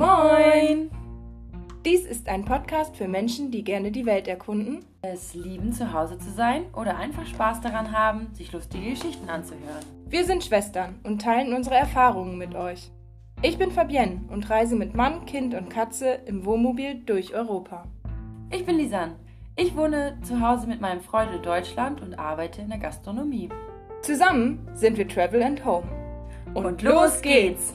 Moin! Dies ist ein Podcast für Menschen, die gerne die Welt erkunden, es lieben, zu Hause zu sein oder einfach Spaß daran haben, sich lustige Geschichten anzuhören. Wir sind Schwestern und teilen unsere Erfahrungen mit euch. Ich bin Fabienne und reise mit Mann, Kind und Katze im Wohnmobil durch Europa. Ich bin Lisanne. Ich wohne zu Hause mit meinem Freund in Deutschland und arbeite in der Gastronomie. Zusammen sind wir Travel and Home. Und, und los geht's!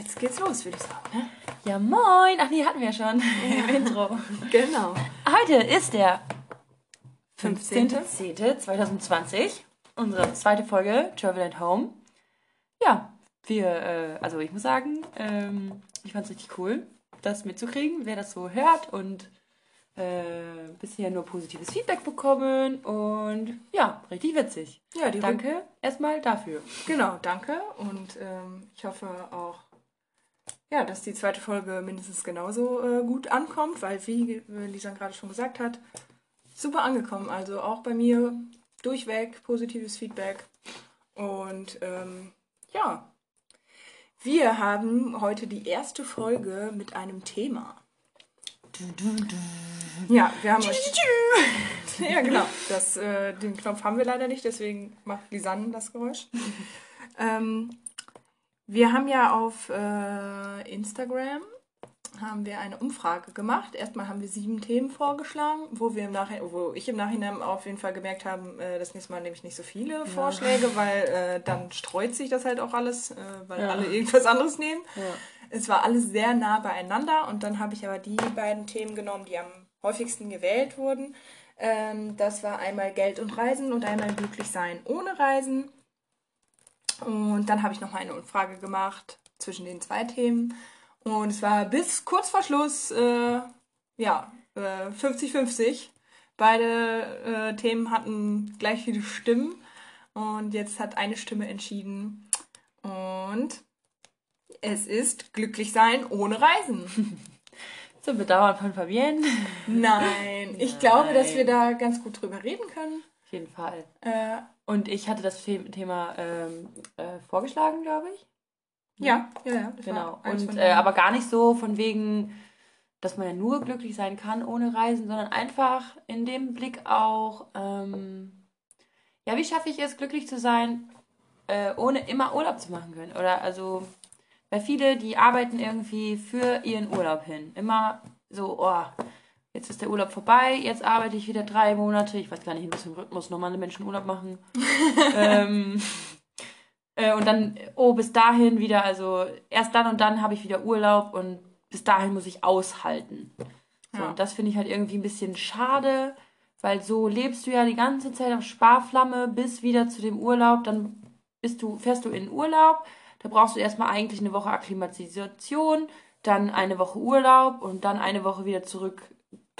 Jetzt geht's los, würde ich sagen. Ne? Ja, moin! Ach nee, hatten wir schon ja. im Intro. Genau. Heute ist der 15.10.2020, unsere zweite Folge Travel at Home. Ja, wir, äh, also ich muss sagen, ähm, ich fand es richtig cool, das mitzukriegen, wer das so hört und äh, bisher nur positives Feedback bekommen und ja, richtig witzig. Ja, danke erstmal dafür. Genau, danke und ähm, ich hoffe auch, ja, dass die zweite Folge mindestens genauso äh, gut ankommt, weil wie Lisa gerade schon gesagt hat, super angekommen. Also auch bei mir durchweg positives Feedback und ähm, ja, wir haben heute die erste Folge mit einem Thema. Ja, wir haben euch. ja, genau. Das, äh, den Knopf haben wir leider nicht, deswegen macht Lisanne das Geräusch. ähm, wir haben ja auf äh, Instagram haben wir eine Umfrage gemacht. Erstmal haben wir sieben Themen vorgeschlagen, wo wir im Nachhinein, wo ich im Nachhinein auf jeden Fall gemerkt habe, äh, das nächste Mal nehme ich nicht so viele ja. Vorschläge, weil äh, dann streut sich das halt auch alles, äh, weil ja. alle irgendwas anderes nehmen. Ja. Es war alles sehr nah beieinander und dann habe ich aber die beiden Themen genommen, die am häufigsten gewählt wurden. Ähm, das war einmal Geld und Reisen und einmal glücklich sein ohne Reisen. Und dann habe ich noch mal eine Umfrage gemacht zwischen den zwei Themen. Und es war bis kurz vor Schluss, äh, ja, 50-50. Äh, Beide äh, Themen hatten gleich viele Stimmen. Und jetzt hat eine Stimme entschieden. Und es ist glücklich sein ohne Reisen. Zum Bedauern von Fabienne. Nein, ich Nein. glaube, dass wir da ganz gut drüber reden können. Auf jeden Fall. Äh, und ich hatte das Thema ähm, äh, vorgeschlagen, glaube ich. Ja, ja, ja. Genau. Und äh, aber gar nicht so von wegen, dass man ja nur glücklich sein kann ohne Reisen, sondern einfach in dem Blick auch, ähm, ja, wie schaffe ich es, glücklich zu sein, äh, ohne immer Urlaub zu machen können? Oder also weil viele, die arbeiten irgendwie für ihren Urlaub hin. Immer so, oh, jetzt ist der Urlaub vorbei, jetzt arbeite ich wieder drei Monate. Ich weiß gar nicht, in welchem Rhythmus normale Menschen Urlaub machen. ähm, äh, und dann, oh, bis dahin wieder, also erst dann und dann habe ich wieder Urlaub und bis dahin muss ich aushalten. So, ja. Und das finde ich halt irgendwie ein bisschen schade, weil so lebst du ja die ganze Zeit auf Sparflamme bis wieder zu dem Urlaub. Dann bist du, fährst du in Urlaub, da brauchst du erstmal eigentlich eine Woche Akklimatisation, dann eine Woche Urlaub und dann eine Woche wieder zurück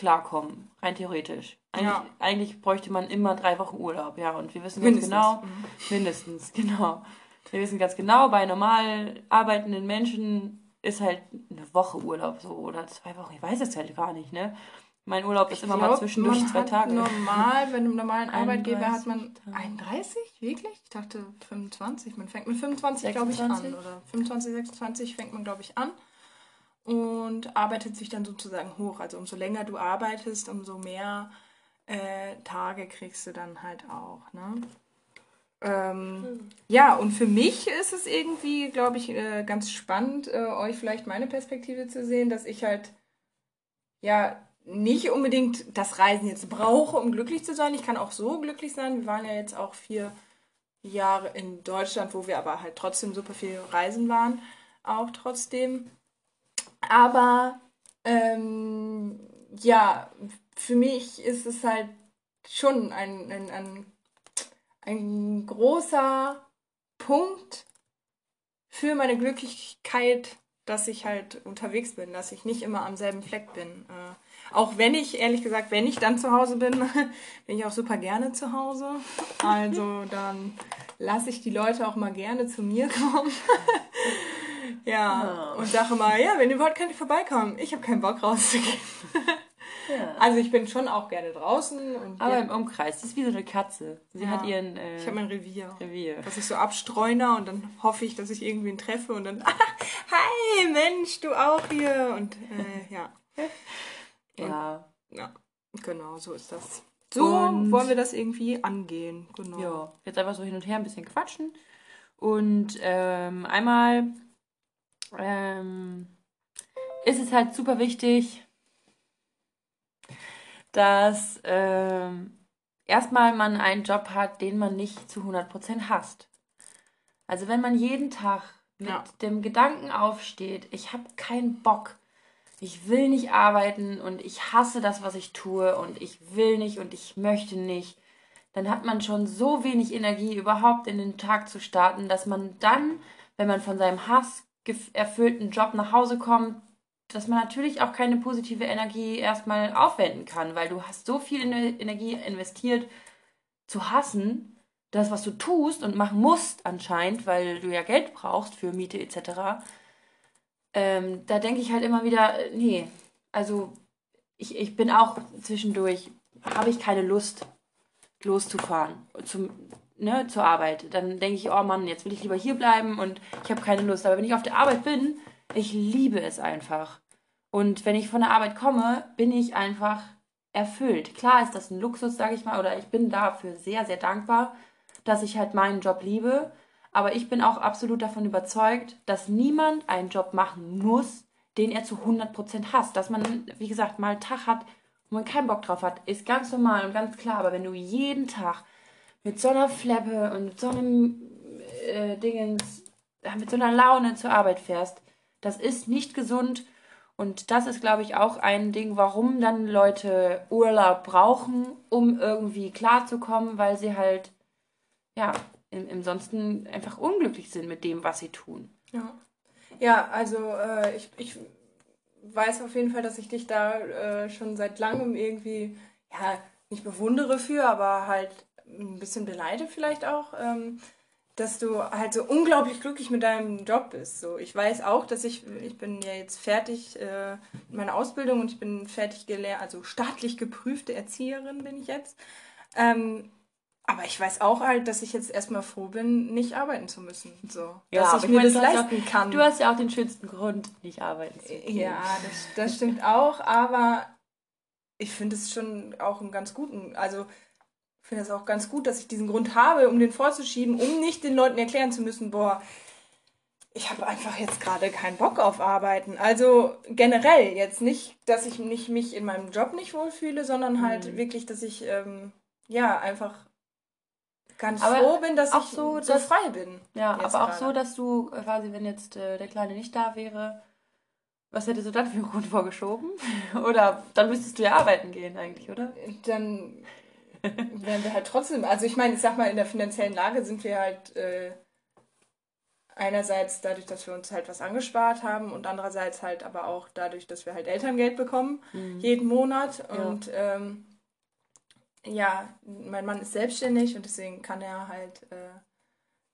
klarkommen, rein theoretisch. Eigentlich, ja. eigentlich bräuchte man immer drei Wochen Urlaub, ja, und wir wissen mindestens. ganz genau, mhm. mindestens, genau. Wir wissen ganz genau, bei normal arbeitenden Menschen ist halt eine Woche Urlaub so oder zwei Wochen, ich weiß es halt gar nicht, ne? Mein Urlaub ist immer glaub, mal zwischendurch zwei Tage. Normal, bei einem normalen Arbeitgeber hat man 31, wirklich? Ich dachte 25. Man fängt mit 25, glaube ich, an. Oder 25, 26 fängt man, glaube ich, an. Und arbeitet sich dann sozusagen hoch. Also umso länger du arbeitest, umso mehr äh, Tage kriegst du dann halt auch. Ne? Ähm, hm. Ja, und für mich ist es irgendwie, glaube ich, äh, ganz spannend, äh, euch vielleicht meine Perspektive zu sehen, dass ich halt ja nicht unbedingt das Reisen jetzt brauche, um glücklich zu sein. Ich kann auch so glücklich sein. Wir waren ja jetzt auch vier Jahre in Deutschland, wo wir aber halt trotzdem super viel reisen waren, auch trotzdem. Aber ähm, ja, für mich ist es halt schon ein, ein, ein, ein großer Punkt für meine Glücklichkeit, dass ich halt unterwegs bin, dass ich nicht immer am selben Fleck bin. Äh, auch wenn ich, ehrlich gesagt, wenn ich dann zu Hause bin, bin ich auch super gerne zu Hause. Also dann lasse ich die Leute auch mal gerne zu mir kommen. ja, oh. und sage mal, ja, wenn ihr wollt, könnt ihr vorbeikommen. Ich habe keinen Bock rauszugehen. Ja. Also ich bin schon auch gerne draußen. Aber im Umkreis. Das ist wie so eine Katze. Sie ja. hat ihren... Äh, ich habe mein Revier. Revier. Das ich so abstreune und dann hoffe ich, dass ich irgendwen treffe und dann... Hi, Mensch, du auch hier. Und äh, ja. ja. Ja, genau, so ist das. So und wollen wir das irgendwie angehen. Genau. Ja, jetzt einfach so hin und her ein bisschen quatschen. Und ähm, einmal ähm, ist es halt super wichtig, dass ähm, erstmal man einen Job hat, den man nicht zu 100% hasst. Also wenn man jeden Tag mit ja. dem Gedanken aufsteht, ich habe keinen Bock, ich will nicht arbeiten und ich hasse das, was ich tue und ich will nicht und ich möchte nicht, dann hat man schon so wenig Energie überhaupt in den Tag zu starten, dass man dann, wenn man von seinem Hass erfüllten Job nach Hause kommt, dass man natürlich auch keine positive Energie erstmal aufwenden kann, weil du hast so viel Energie investiert zu hassen, das, was du tust und machen musst anscheinend, weil du ja Geld brauchst für Miete etc., ähm, da denke ich halt immer wieder, äh, nee, also ich, ich bin auch zwischendurch, habe ich keine Lust loszufahren zum, ne, zur Arbeit. Dann denke ich, oh Mann, jetzt will ich lieber hier bleiben und ich habe keine Lust. Aber wenn ich auf der Arbeit bin, ich liebe es einfach. Und wenn ich von der Arbeit komme, bin ich einfach erfüllt. Klar ist das ein Luxus, sage ich mal, oder ich bin dafür sehr, sehr dankbar, dass ich halt meinen Job liebe. Aber ich bin auch absolut davon überzeugt, dass niemand einen Job machen muss, den er zu 100% hasst. Dass man, wie gesagt, mal einen Tag hat, wo man keinen Bock drauf hat, ist ganz normal und ganz klar. Aber wenn du jeden Tag mit so einer Fleppe und mit so einem äh, Dingens, mit so einer Laune zur Arbeit fährst, das ist nicht gesund. Und das ist, glaube ich, auch ein Ding, warum dann Leute Urlaub brauchen, um irgendwie klarzukommen, weil sie halt, ja, im, im Sonsten einfach unglücklich sind mit dem, was sie tun. Ja, ja also äh, ich, ich weiß auf jeden Fall, dass ich dich da äh, schon seit langem irgendwie, ja, nicht bewundere für, aber halt ein bisschen beleide vielleicht auch, ähm, dass du halt so unglaublich glücklich mit deinem Job bist. So, ich weiß auch, dass ich, ich bin ja jetzt fertig äh, mit meiner Ausbildung und ich bin fertig gelernt, also staatlich geprüfte Erzieherin bin ich jetzt. Ähm, aber ich weiß auch halt, dass ich jetzt erstmal froh bin, nicht arbeiten zu müssen. So, ja, dass ich, ich mir meine, das leisten auch, kann. Du hast ja auch den schönsten Grund, nicht arbeiten zu können. Ja, das, das stimmt auch, aber ich finde es schon auch einen ganz guten, also finde es auch ganz gut, dass ich diesen Grund habe, um den vorzuschieben, um nicht den Leuten erklären zu müssen, boah, ich habe einfach jetzt gerade keinen Bock auf Arbeiten. Also generell jetzt nicht, dass ich nicht, mich in meinem Job nicht wohlfühle, sondern halt mhm. wirklich, dass ich ähm, ja einfach ganz aber froh bin, dass ich so, so frei bin. Ja, aber auch gerade. so, dass du quasi, wenn jetzt äh, der Kleine nicht da wäre, was hättest du dann für einen Grund vorgeschoben? oder dann müsstest du ja arbeiten gehen eigentlich, oder? Dann wären wir halt trotzdem, also ich meine, ich sag mal, in der finanziellen Lage sind wir halt äh, einerseits dadurch, dass wir uns halt was angespart haben und andererseits halt aber auch dadurch, dass wir halt Elterngeld bekommen, mhm. jeden Monat. Und ja. ähm, ja, mein Mann ist selbstständig und deswegen kann er halt äh,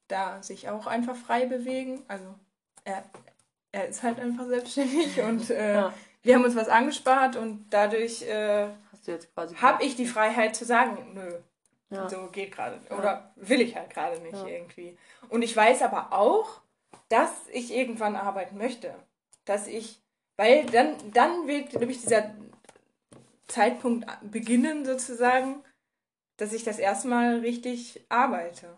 da sich auch einfach frei bewegen. Also er, er ist halt einfach selbstständig und äh, ja. wir haben uns was angespart und dadurch äh, habe ich die Freiheit zu sagen, nö, ja. so geht gerade. Oder ja. will ich halt gerade nicht irgendwie. Und ich weiß aber auch, dass ich irgendwann arbeiten möchte. Dass ich, weil dann, dann wird nämlich dieser Zeitpunkt beginnen, sozusagen, dass ich das erstmal richtig arbeite.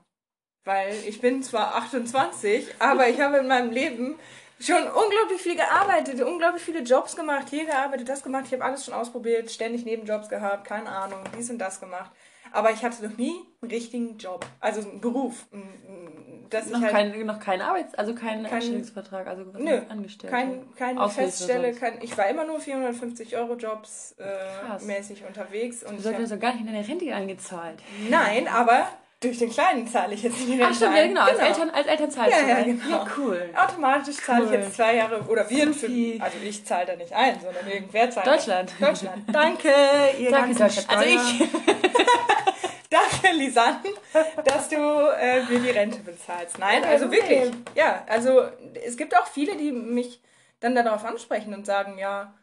Weil ich bin zwar 28, aber ich habe in meinem Leben schon unglaublich viel gearbeitet, unglaublich viele Jobs gemacht, hier gearbeitet, das gemacht, ich habe alles schon ausprobiert, ständig Nebenjobs gehabt, keine Ahnung, dies und das gemacht. Aber ich hatte noch nie einen richtigen Job, also einen Beruf. Dass noch, ich halt kein, noch kein Arbeits-, also keinen kein, Anstellungsvertrag, also was nö, angestellt. Kein, keine Feststelle, kein, ich war immer nur 450 Euro Jobs äh, mäßig unterwegs. Und du solltest ja gar nicht in deine Rente eingezahlt. Nein, aber durch den Kleinen zahle ich jetzt in die Rente Ach stimmt, ja genau, genau. Als, Eltern, als Eltern zahlst ja, du Ja, genau. Ja, cool. Automatisch zahle ich jetzt zwei Jahre, oder wir, für, also ich zahle da nicht ein, sondern irgendwer zahlt. Deutschland. Deutschland. Danke, ihr Danke, Deutschland. Also ich. Danke, Lisanne, dass du äh, mir die Rente bezahlst. Nein, also wirklich. Ja, also es gibt auch viele, die mich dann darauf ansprechen und sagen, ja,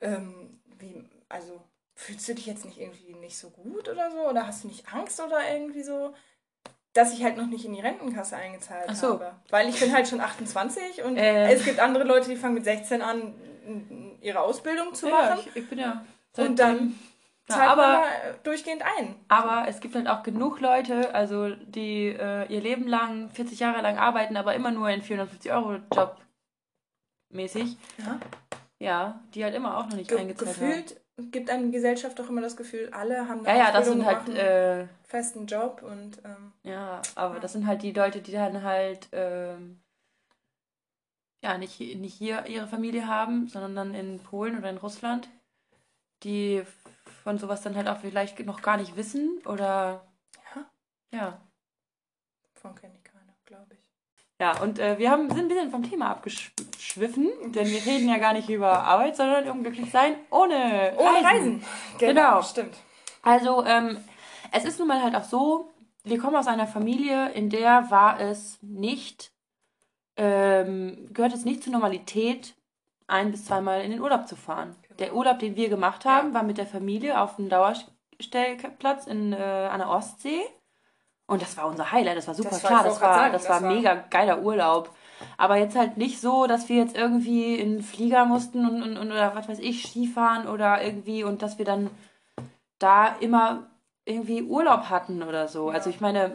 ähm, wie, also fühlst du dich jetzt nicht irgendwie nicht so gut oder so? Oder hast du nicht Angst oder irgendwie so? Dass ich halt noch nicht in die Rentenkasse eingezahlt so. habe. Weil ich bin halt schon 28 und äh. es gibt andere Leute, die fangen mit 16 an, ihre Ausbildung zu machen. Ja, ich, ich bin ja. Und dann zahlt aber, man durchgehend ein. Aber es gibt halt auch genug Leute, also die äh, ihr Leben lang, 40 Jahre lang arbeiten, aber immer nur in 450 Euro Job mäßig. Ja. Ja, die halt immer auch noch nicht Ge eingezahlt gefühlt haben gibt einem Gesellschaft doch immer das Gefühl, alle haben eine ja, ja, das sind halt äh, festen Job und ähm, ja, aber ja. das sind halt die Leute, die dann halt ähm, ja nicht, nicht hier ihre Familie haben, sondern dann in Polen oder in Russland, die von sowas dann halt auch vielleicht noch gar nicht wissen oder ja, ja. Von kenne ich keiner, glaube ich. Ja, und äh, wir haben, sind ein bisschen vom Thema abgeschwiffen, denn wir reden ja gar nicht über Arbeit, sondern um glücklich sein ohne, ohne Reisen. Reisen. Genau, genau. Stimmt. Also, ähm, es ist nun mal halt auch so, wir kommen aus einer Familie, in der war es nicht, ähm, gehört es nicht zur Normalität, ein bis zweimal in den Urlaub zu fahren. Genau. Der Urlaub, den wir gemacht haben, ja. war mit der Familie auf dem Dauerstellplatz in, äh, an der Ostsee. Und das war unser Highlight, das war super das klar, das war, sagen, das, das war mega geiler Urlaub. Aber jetzt halt nicht so, dass wir jetzt irgendwie in den Flieger mussten und, und, und oder was weiß ich, Skifahren oder irgendwie und dass wir dann da immer irgendwie Urlaub hatten oder so. Ja. Also ich meine,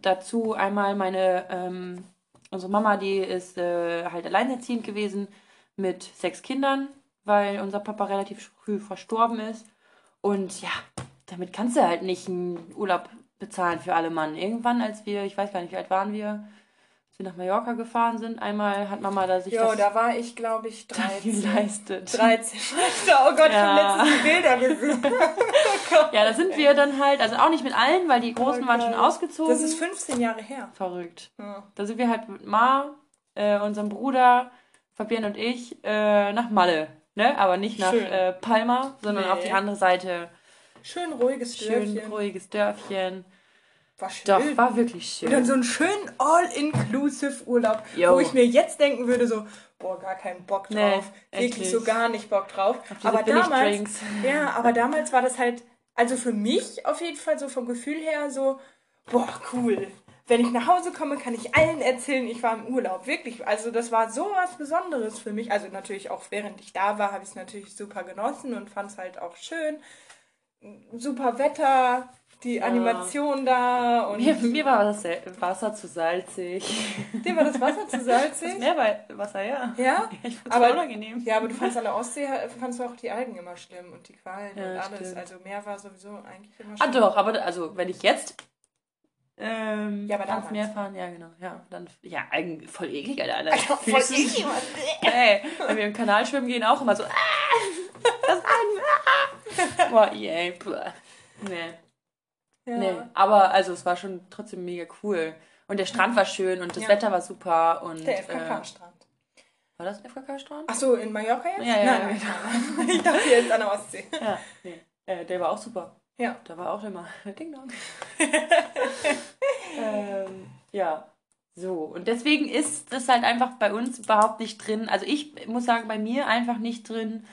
dazu einmal meine, ähm, unsere Mama, die ist äh, halt alleinerziehend gewesen mit sechs Kindern, weil unser Papa relativ früh verstorben ist. Und ja, damit kannst du halt nicht einen Urlaub bezahlen für alle Mann. Irgendwann, als wir, ich weiß gar nicht, wie alt waren wir, als wir nach Mallorca gefahren sind, einmal hat Mama da sich jo, das... da war ich, glaube ich, 13. Geleistet. 13. oh Gott, ja. ich habe letztens die Bilder gesehen. oh ja, da sind wir dann halt, also auch nicht mit allen, weil die Großen oh waren schon ausgezogen. Das ist 15 Jahre her. Verrückt. Ja. Da sind wir halt mit Ma, äh, unserem Bruder, Fabian und ich, äh, nach Malle. Ne? Aber nicht nach äh, Palma, sondern nee. auf die andere Seite Schön ruhiges Dörfchen. Schön ruhiges Dörfchen. War schön. Doch, war wirklich schön. Und dann so einen schönen All-Inclusive Urlaub, Yo. wo ich mir jetzt denken würde, so, boah, gar keinen Bock drauf. Nee, wirklich so gar nicht Bock drauf. Aber damals, ja, aber damals war das halt, also für mich auf jeden Fall so vom Gefühl her so, boah, cool. Wenn ich nach Hause komme, kann ich allen erzählen, ich war im Urlaub. Wirklich. Also das war so was Besonderes für mich. Also natürlich auch während ich da war, habe ich es natürlich super genossen und fand es halt auch schön super Wetter, die ja. Animation da. Und mir, mir war das Wasser zu salzig. Dir war das Wasser zu salzig? Das Meerwasser, ja. Ja? Ich fand's aber, unangenehm. Ja, aber du fandst an der Ostsee, fandst du auch die Algen immer schlimm und die Qualen ja, und alles. Stimmt. Also Meer war sowieso eigentlich immer ah, schlimm. Ah doch, aber also wenn ich jetzt ähm, ja, aber ans Meer fahren, ja genau. Ja, dann, ja, eigentlich voll eklig, Alter. Alter. Also, voll eklig. Ey, wenn wir im Kanal schwimmen gehen, auch immer so, ah, das an, ah. Boah, yay, nee. Ja. Nee, aber also es war schon trotzdem mega cool. Und der Strand war schön und das ja. Wetter war super. Und, der FKK-Strand. Äh, war das ein FKK-Strand? Ach so, in Mallorca jetzt? Ja, ja. Nein, nein. ich dachte jetzt an der Ostsee. Ja, nee. Äh, der war auch super. Ja. Da war auch immer Ding Dong. ähm, ja. So, und deswegen ist das halt einfach bei uns überhaupt nicht drin. Also ich muss sagen, bei mir einfach nicht drin,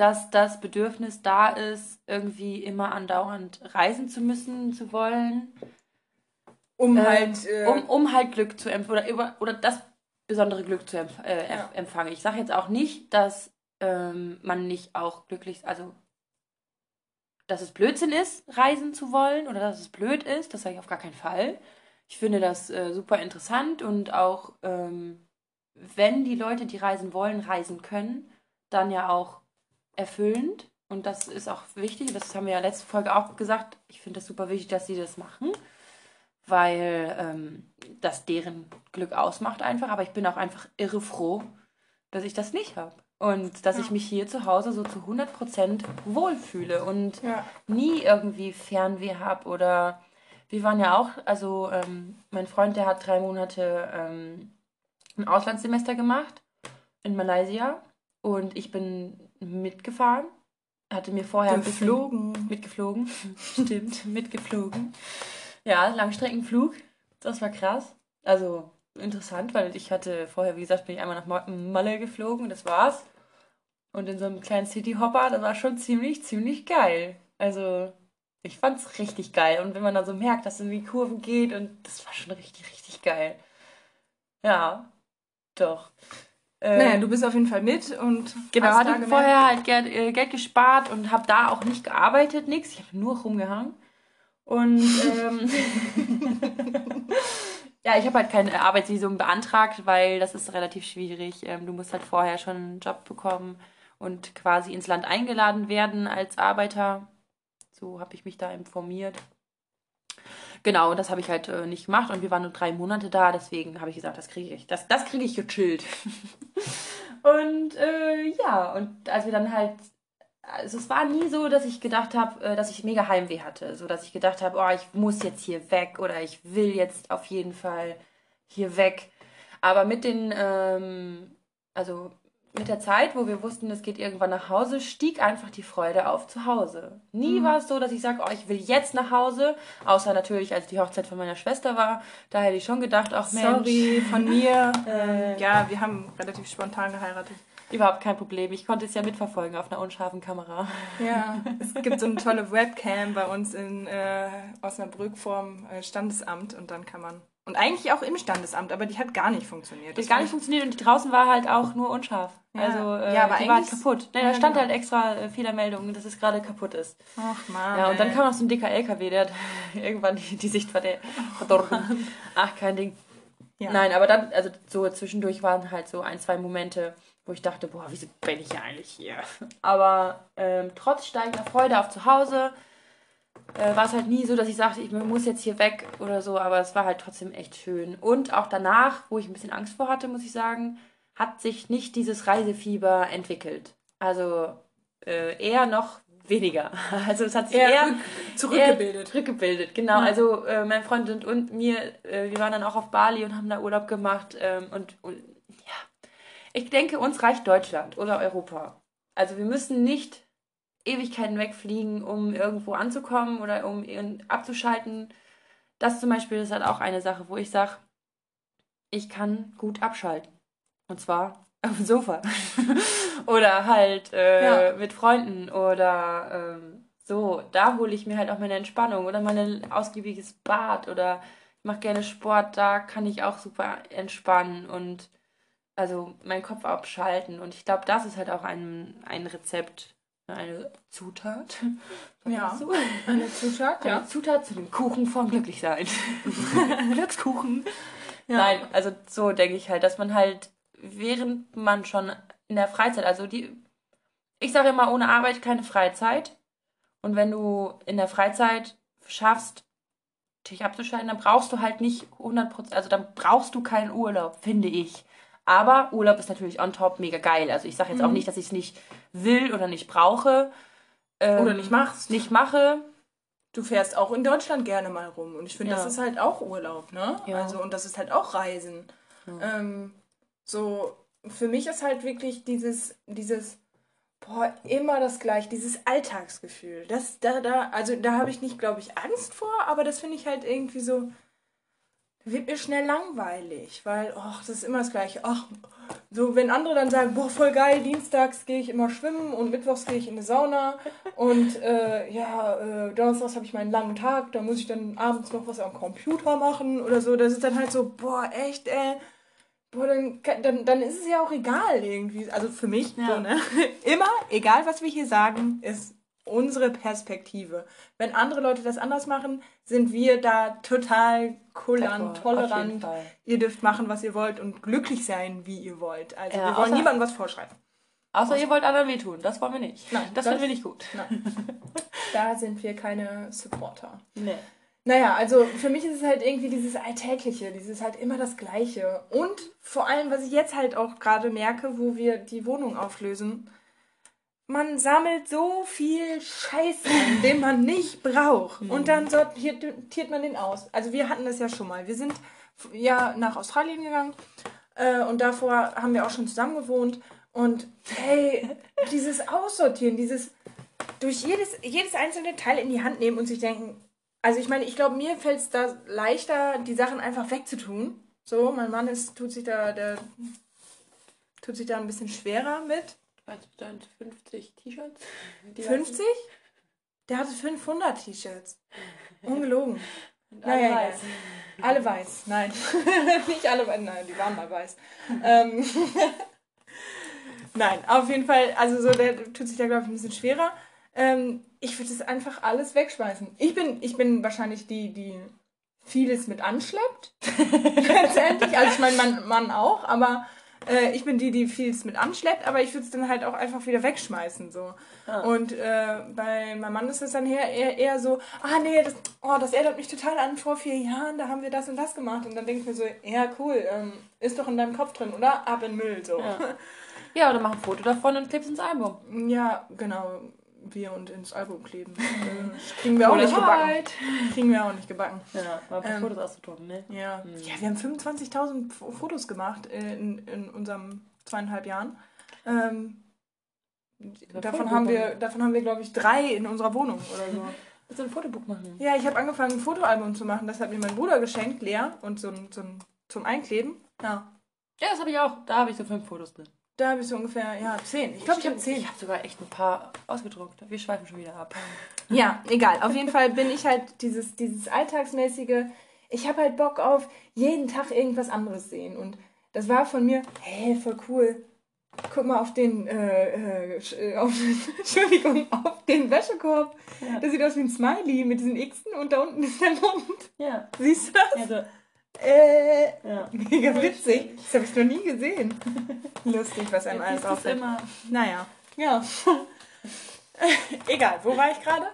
dass das Bedürfnis da ist, irgendwie immer andauernd reisen zu müssen, zu wollen. Um ähm, halt. Äh, um, um halt Glück zu empfangen. Oder, oder das besondere Glück zu empf äh, ja. empfangen. Ich sage jetzt auch nicht, dass ähm, man nicht auch glücklich, also dass es Blödsinn ist, reisen zu wollen oder dass es blöd ist, das sage ich auf gar keinen Fall. Ich finde das äh, super interessant und auch, ähm, wenn die Leute, die reisen wollen, reisen können, dann ja auch erfüllend. Und das ist auch wichtig, das haben wir ja letzte Folge auch gesagt. Ich finde das super wichtig, dass sie das machen, weil ähm, das deren Glück ausmacht einfach. Aber ich bin auch einfach irre froh, dass ich das nicht habe. Und dass ja. ich mich hier zu Hause so zu 100% wohlfühle und ja. nie irgendwie Fernweh habe oder wir waren ja auch, also ähm, mein Freund, der hat drei Monate ähm, ein Auslandssemester gemacht in Malaysia und ich bin mitgefahren, hatte mir vorher geflogen. ein bisschen mitgeflogen, stimmt, mitgeflogen. Ja, Langstreckenflug, das war krass. Also interessant, weil ich hatte vorher, wie gesagt, bin ich einmal nach Malle geflogen, das war's. und in so einem kleinen Cityhopper, das war schon ziemlich, ziemlich geil. Also, ich fand's richtig geil. Und wenn man dann so merkt, dass es in die Kurven geht und das war schon richtig, richtig geil. Ja, doch. Ähm, naja, du bist auf jeden Fall mit und genau, hatte vorher halt Geld, äh, Geld gespart und habe da auch nicht gearbeitet, nichts. Ich habe nur rumgehangen. Und ähm, ja, ich habe halt keine Arbeitsvisum beantragt, weil das ist relativ schwierig. Ähm, du musst halt vorher schon einen Job bekommen und quasi ins Land eingeladen werden als Arbeiter. So habe ich mich da informiert. Genau, und das habe ich halt äh, nicht gemacht und wir waren nur drei Monate da, deswegen habe ich gesagt, das kriege ich. Das, das kriege ich gechillt. und äh, ja, und als wir dann halt also es war nie so, dass ich gedacht habe, äh, dass ich mega Heimweh hatte. So dass ich gedacht habe, oh, ich muss jetzt hier weg oder ich will jetzt auf jeden Fall hier weg. Aber mit den, ähm, also mit der Zeit, wo wir wussten, es geht irgendwann nach Hause, stieg einfach die Freude auf zu Hause. Nie mhm. war es so, dass ich sage, oh, ich will jetzt nach Hause. Außer natürlich, als die Hochzeit von meiner Schwester war. Da hätte ich schon gedacht, ach Mensch. Sorry, von mir. äh, ja, wir haben relativ spontan geheiratet. Überhaupt kein Problem. Ich konnte es ja mitverfolgen auf einer unscharfen Kamera. Ja, es gibt so eine tolle Webcam bei uns in äh, Osnabrück vorm äh, Standesamt und dann kann man. Und eigentlich auch im Standesamt, aber die hat gar nicht funktioniert. Die hat gar nicht funktioniert und die draußen war halt auch nur unscharf. Ja. Also äh, ja, aber die war halt kaputt. Nee, da stand genau. halt extra äh, Fehlermeldung, dass es gerade kaputt ist. Ach man. Ja, und dann kam noch so ein dicker LKW, der hat irgendwann die, die Sicht verdorben. Ach, kein Ding. Ja. Nein, aber dann, also so zwischendurch waren halt so ein, zwei Momente, wo ich dachte, boah, wieso bin ich ja eigentlich hier? Aber ähm, trotz steigender Freude auf zu Hause äh, war es halt nie so, dass ich sagte, ich muss jetzt hier weg oder so, aber es war halt trotzdem echt schön. Und auch danach, wo ich ein bisschen Angst vor hatte, muss ich sagen, hat sich nicht dieses Reisefieber entwickelt. Also äh, eher noch weniger. Also es hat sich eher, eher zurückgebildet. Eher zurückgebildet, genau. Ja. Also äh, mein Freund und, und mir, äh, wir waren dann auch auf Bali und haben da Urlaub gemacht ähm, und, und ich denke, uns reicht Deutschland oder Europa. Also wir müssen nicht Ewigkeiten wegfliegen, um irgendwo anzukommen oder um abzuschalten. Das zum Beispiel ist halt auch eine Sache, wo ich sage, ich kann gut abschalten. Und zwar auf dem Sofa. oder halt äh, ja. mit Freunden oder ähm, so. Da hole ich mir halt auch meine Entspannung oder mein ausgiebiges Bad oder ich mache gerne Sport. Da kann ich auch super entspannen und also meinen Kopf abschalten. Und ich glaube, das ist halt auch ein, ein Rezept, eine Zutat. Ja, so. eine Zutat, ja. Eine Zutat zu dem Kuchen vom Glücklichsein. Glückskuchen. Ja. Nein, also so denke ich halt, dass man halt, während man schon in der Freizeit, also die, ich sage immer, ohne Arbeit keine Freizeit. Und wenn du in der Freizeit schaffst, dich abzuschalten, dann brauchst du halt nicht 100%, also dann brauchst du keinen Urlaub, finde ich. Aber Urlaub ist natürlich on top mega geil. Also ich sage jetzt mhm. auch nicht, dass ich es nicht will oder nicht brauche. Ähm, oder nicht machst. Nicht mache. Du fährst auch in Deutschland gerne mal rum. Und ich finde, ja. das ist halt auch Urlaub, ne? Ja. Also, und das ist halt auch Reisen. Ja. Ähm, so, für mich ist halt wirklich dieses, dieses, boah, immer das gleiche, dieses Alltagsgefühl. Das, da, da, also da habe ich nicht, glaube ich, Angst vor, aber das finde ich halt irgendwie so, wird mir schnell langweilig, weil, ach, das ist immer das Gleiche. Ach, so, wenn andere dann sagen, boah, voll geil, dienstags gehe ich immer schwimmen und mittwochs gehe ich in eine Sauna und äh, ja, äh, donnerstags habe ich meinen langen Tag, da muss ich dann abends noch was am Computer machen oder so. Das ist dann halt so, boah, echt, ey. Boah, dann, dann, dann ist es ja auch egal irgendwie. Also für mich, ja. so, ne? Immer, egal was wir hier sagen, ist unsere Perspektive. Wenn andere Leute das anders machen, sind wir da total kulant, tolerant. Ihr dürft machen, was ihr wollt und glücklich sein, wie ihr wollt. Also ja, wir wollen niemandem was vorschreiben. Außer, außer ihr wollt anderen wehtun. Das wollen wir nicht. Nein, das, das finden wir nicht gut. Nein. da sind wir keine Supporter. Nee. Naja, also für mich ist es halt irgendwie dieses Alltägliche, dieses halt immer das Gleiche. Und vor allem, was ich jetzt halt auch gerade merke, wo wir die Wohnung auflösen, man sammelt so viel Scheiße, den man nicht braucht. Mhm. Und dann sortiert man den aus. Also wir hatten das ja schon mal. Wir sind ja nach Australien gegangen äh, und davor haben wir auch schon zusammen gewohnt. Und hey, dieses Aussortieren, dieses durch jedes, jedes einzelne Teil in die Hand nehmen und sich denken, also ich meine, ich glaube, mir fällt es da leichter, die Sachen einfach wegzutun. So, mein Mann ist, tut sich da, der tut sich da ein bisschen schwerer mit. Also dann 50 T-Shirts? 50? Der hatte 500 T-Shirts. Ungelogen. Und alle naja, weiß. Ja. Alle weiß, nein. Nicht alle weiß, nein, die waren mal weiß. ähm, nein, auf jeden Fall, also so, der tut sich da, glaube ich, ein bisschen schwerer. Ähm, ich würde es einfach alles wegschmeißen. Ich bin, ich bin wahrscheinlich die, die vieles mit anschleppt. Letztendlich. Also ich meine, mein Mann auch, aber äh, ich bin die, die vieles mit anschleppt, aber ich würde es dann halt auch einfach wieder wegschmeißen. So. Ah. Und äh, bei meinem Mann ist es dann eher, eher, eher so, ah nee, das, oh, das erinnert mich total an vor vier Jahren, da haben wir das und das gemacht. Und dann denke ich mir so, ja cool, ähm, ist doch in deinem Kopf drin, oder? Ab in Müll. So. Ja. ja, oder mach ein Foto davon und klebst ins Album. Ja, genau wir und ins Album kleben. Äh, kriegen wir auch nicht gebacken. Kriegen wir auch nicht gebacken. Ja, paar ähm, Fotos auszudrucken, ne? Ja. Hm. ja, wir haben 25.000 Fotos gemacht in, in unserem zweieinhalb Jahren. Ähm, davon, haben wir, davon haben wir, glaube ich, drei in unserer Wohnung oder so. Willst du ein Fotobuch machen? Ja, ich habe angefangen, ein Fotoalbum zu machen. Das hat mir mein Bruder geschenkt, Lea, und so ein, so ein zum Einkleben. Ja. Ja, das habe ich auch. Da habe ich so fünf Fotos drin. Da bist du ungefähr, ja, zehn. Ich glaube, ich habe zehn. Ich habe sogar echt ein paar ausgedruckt. Wir schweifen schon wieder ab. Ja, egal. Auf jeden Fall bin ich halt dieses, dieses alltagsmäßige. Ich habe halt Bock auf jeden Tag irgendwas anderes sehen. Und das war von mir, hey, voll cool. Guck mal auf den, äh, äh, auf, Entschuldigung, auf den Wäschekorb. Ja. Das sieht aus wie ein Smiley mit diesen Xen und da unten ist der Mund. Ja. Siehst du das? Ja, so. Äh, ja. mega witzig. Das habe ich noch nie gesehen. Lustig, was einem alles auffällt. Immer. Naja, ja. Egal, wo war ich gerade?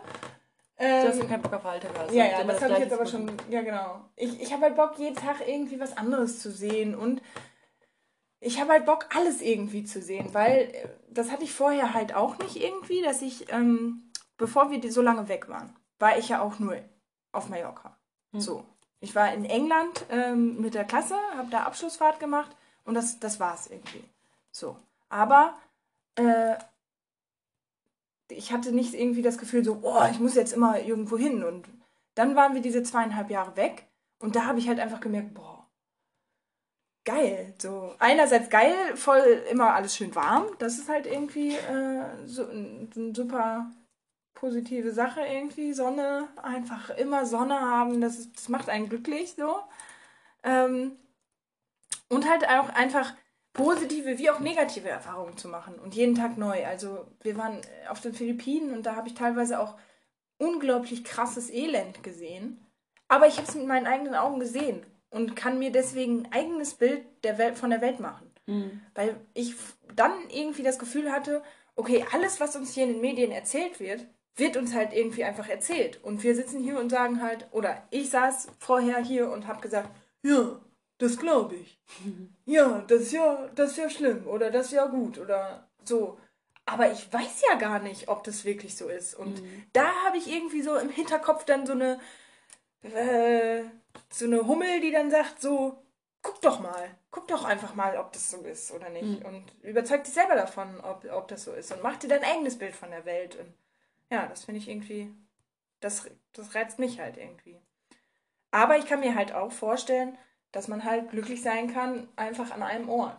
Ähm, du hast ja keinen Bock auf Alter. Also ja, ja, das habe ich jetzt aber schon. Ja, genau. Ich, ich habe halt Bock, jeden Tag irgendwie was anderes zu sehen und ich habe halt Bock, alles irgendwie zu sehen, weil äh, das hatte ich vorher halt auch nicht irgendwie, dass ich, ähm, bevor wir so lange weg waren, war ich ja auch nur auf Mallorca. Hm. So. Ich war in England ähm, mit der Klasse, habe da Abschlussfahrt gemacht und das, das es irgendwie. So. Aber äh, ich hatte nicht irgendwie das Gefühl so, oh, ich muss jetzt immer irgendwo hin. Und dann waren wir diese zweieinhalb Jahre weg und da habe ich halt einfach gemerkt, boah, geil. So einerseits geil, voll immer alles schön warm. Das ist halt irgendwie äh, so ein, ein super positive Sache irgendwie. Sonne, einfach immer Sonne haben, das, ist, das macht einen glücklich so. Ähm, und halt auch einfach positive wie auch negative Erfahrungen zu machen und jeden Tag neu. Also wir waren auf den Philippinen und da habe ich teilweise auch unglaublich krasses Elend gesehen. Aber ich habe es mit meinen eigenen Augen gesehen und kann mir deswegen ein eigenes Bild der Welt, von der Welt machen. Mhm. Weil ich dann irgendwie das Gefühl hatte, okay, alles, was uns hier in den Medien erzählt wird, wird uns halt irgendwie einfach erzählt. Und wir sitzen hier und sagen halt, oder ich saß vorher hier und habe gesagt, ja, das glaube ich. Ja, das ist ja, das ist ja schlimm oder das ist ja gut oder so. Aber ich weiß ja gar nicht, ob das wirklich so ist. Und mhm. da habe ich irgendwie so im Hinterkopf dann so eine, äh, so eine Hummel, die dann sagt so, guck doch mal, guck doch einfach mal, ob das so ist oder nicht. Mhm. Und überzeug dich selber davon, ob, ob das so ist. Und mach dir dein eigenes Bild von der Welt. Und ja, das finde ich irgendwie, das, das reizt mich halt irgendwie. Aber ich kann mir halt auch vorstellen, dass man halt glücklich sein kann, einfach an einem Ort.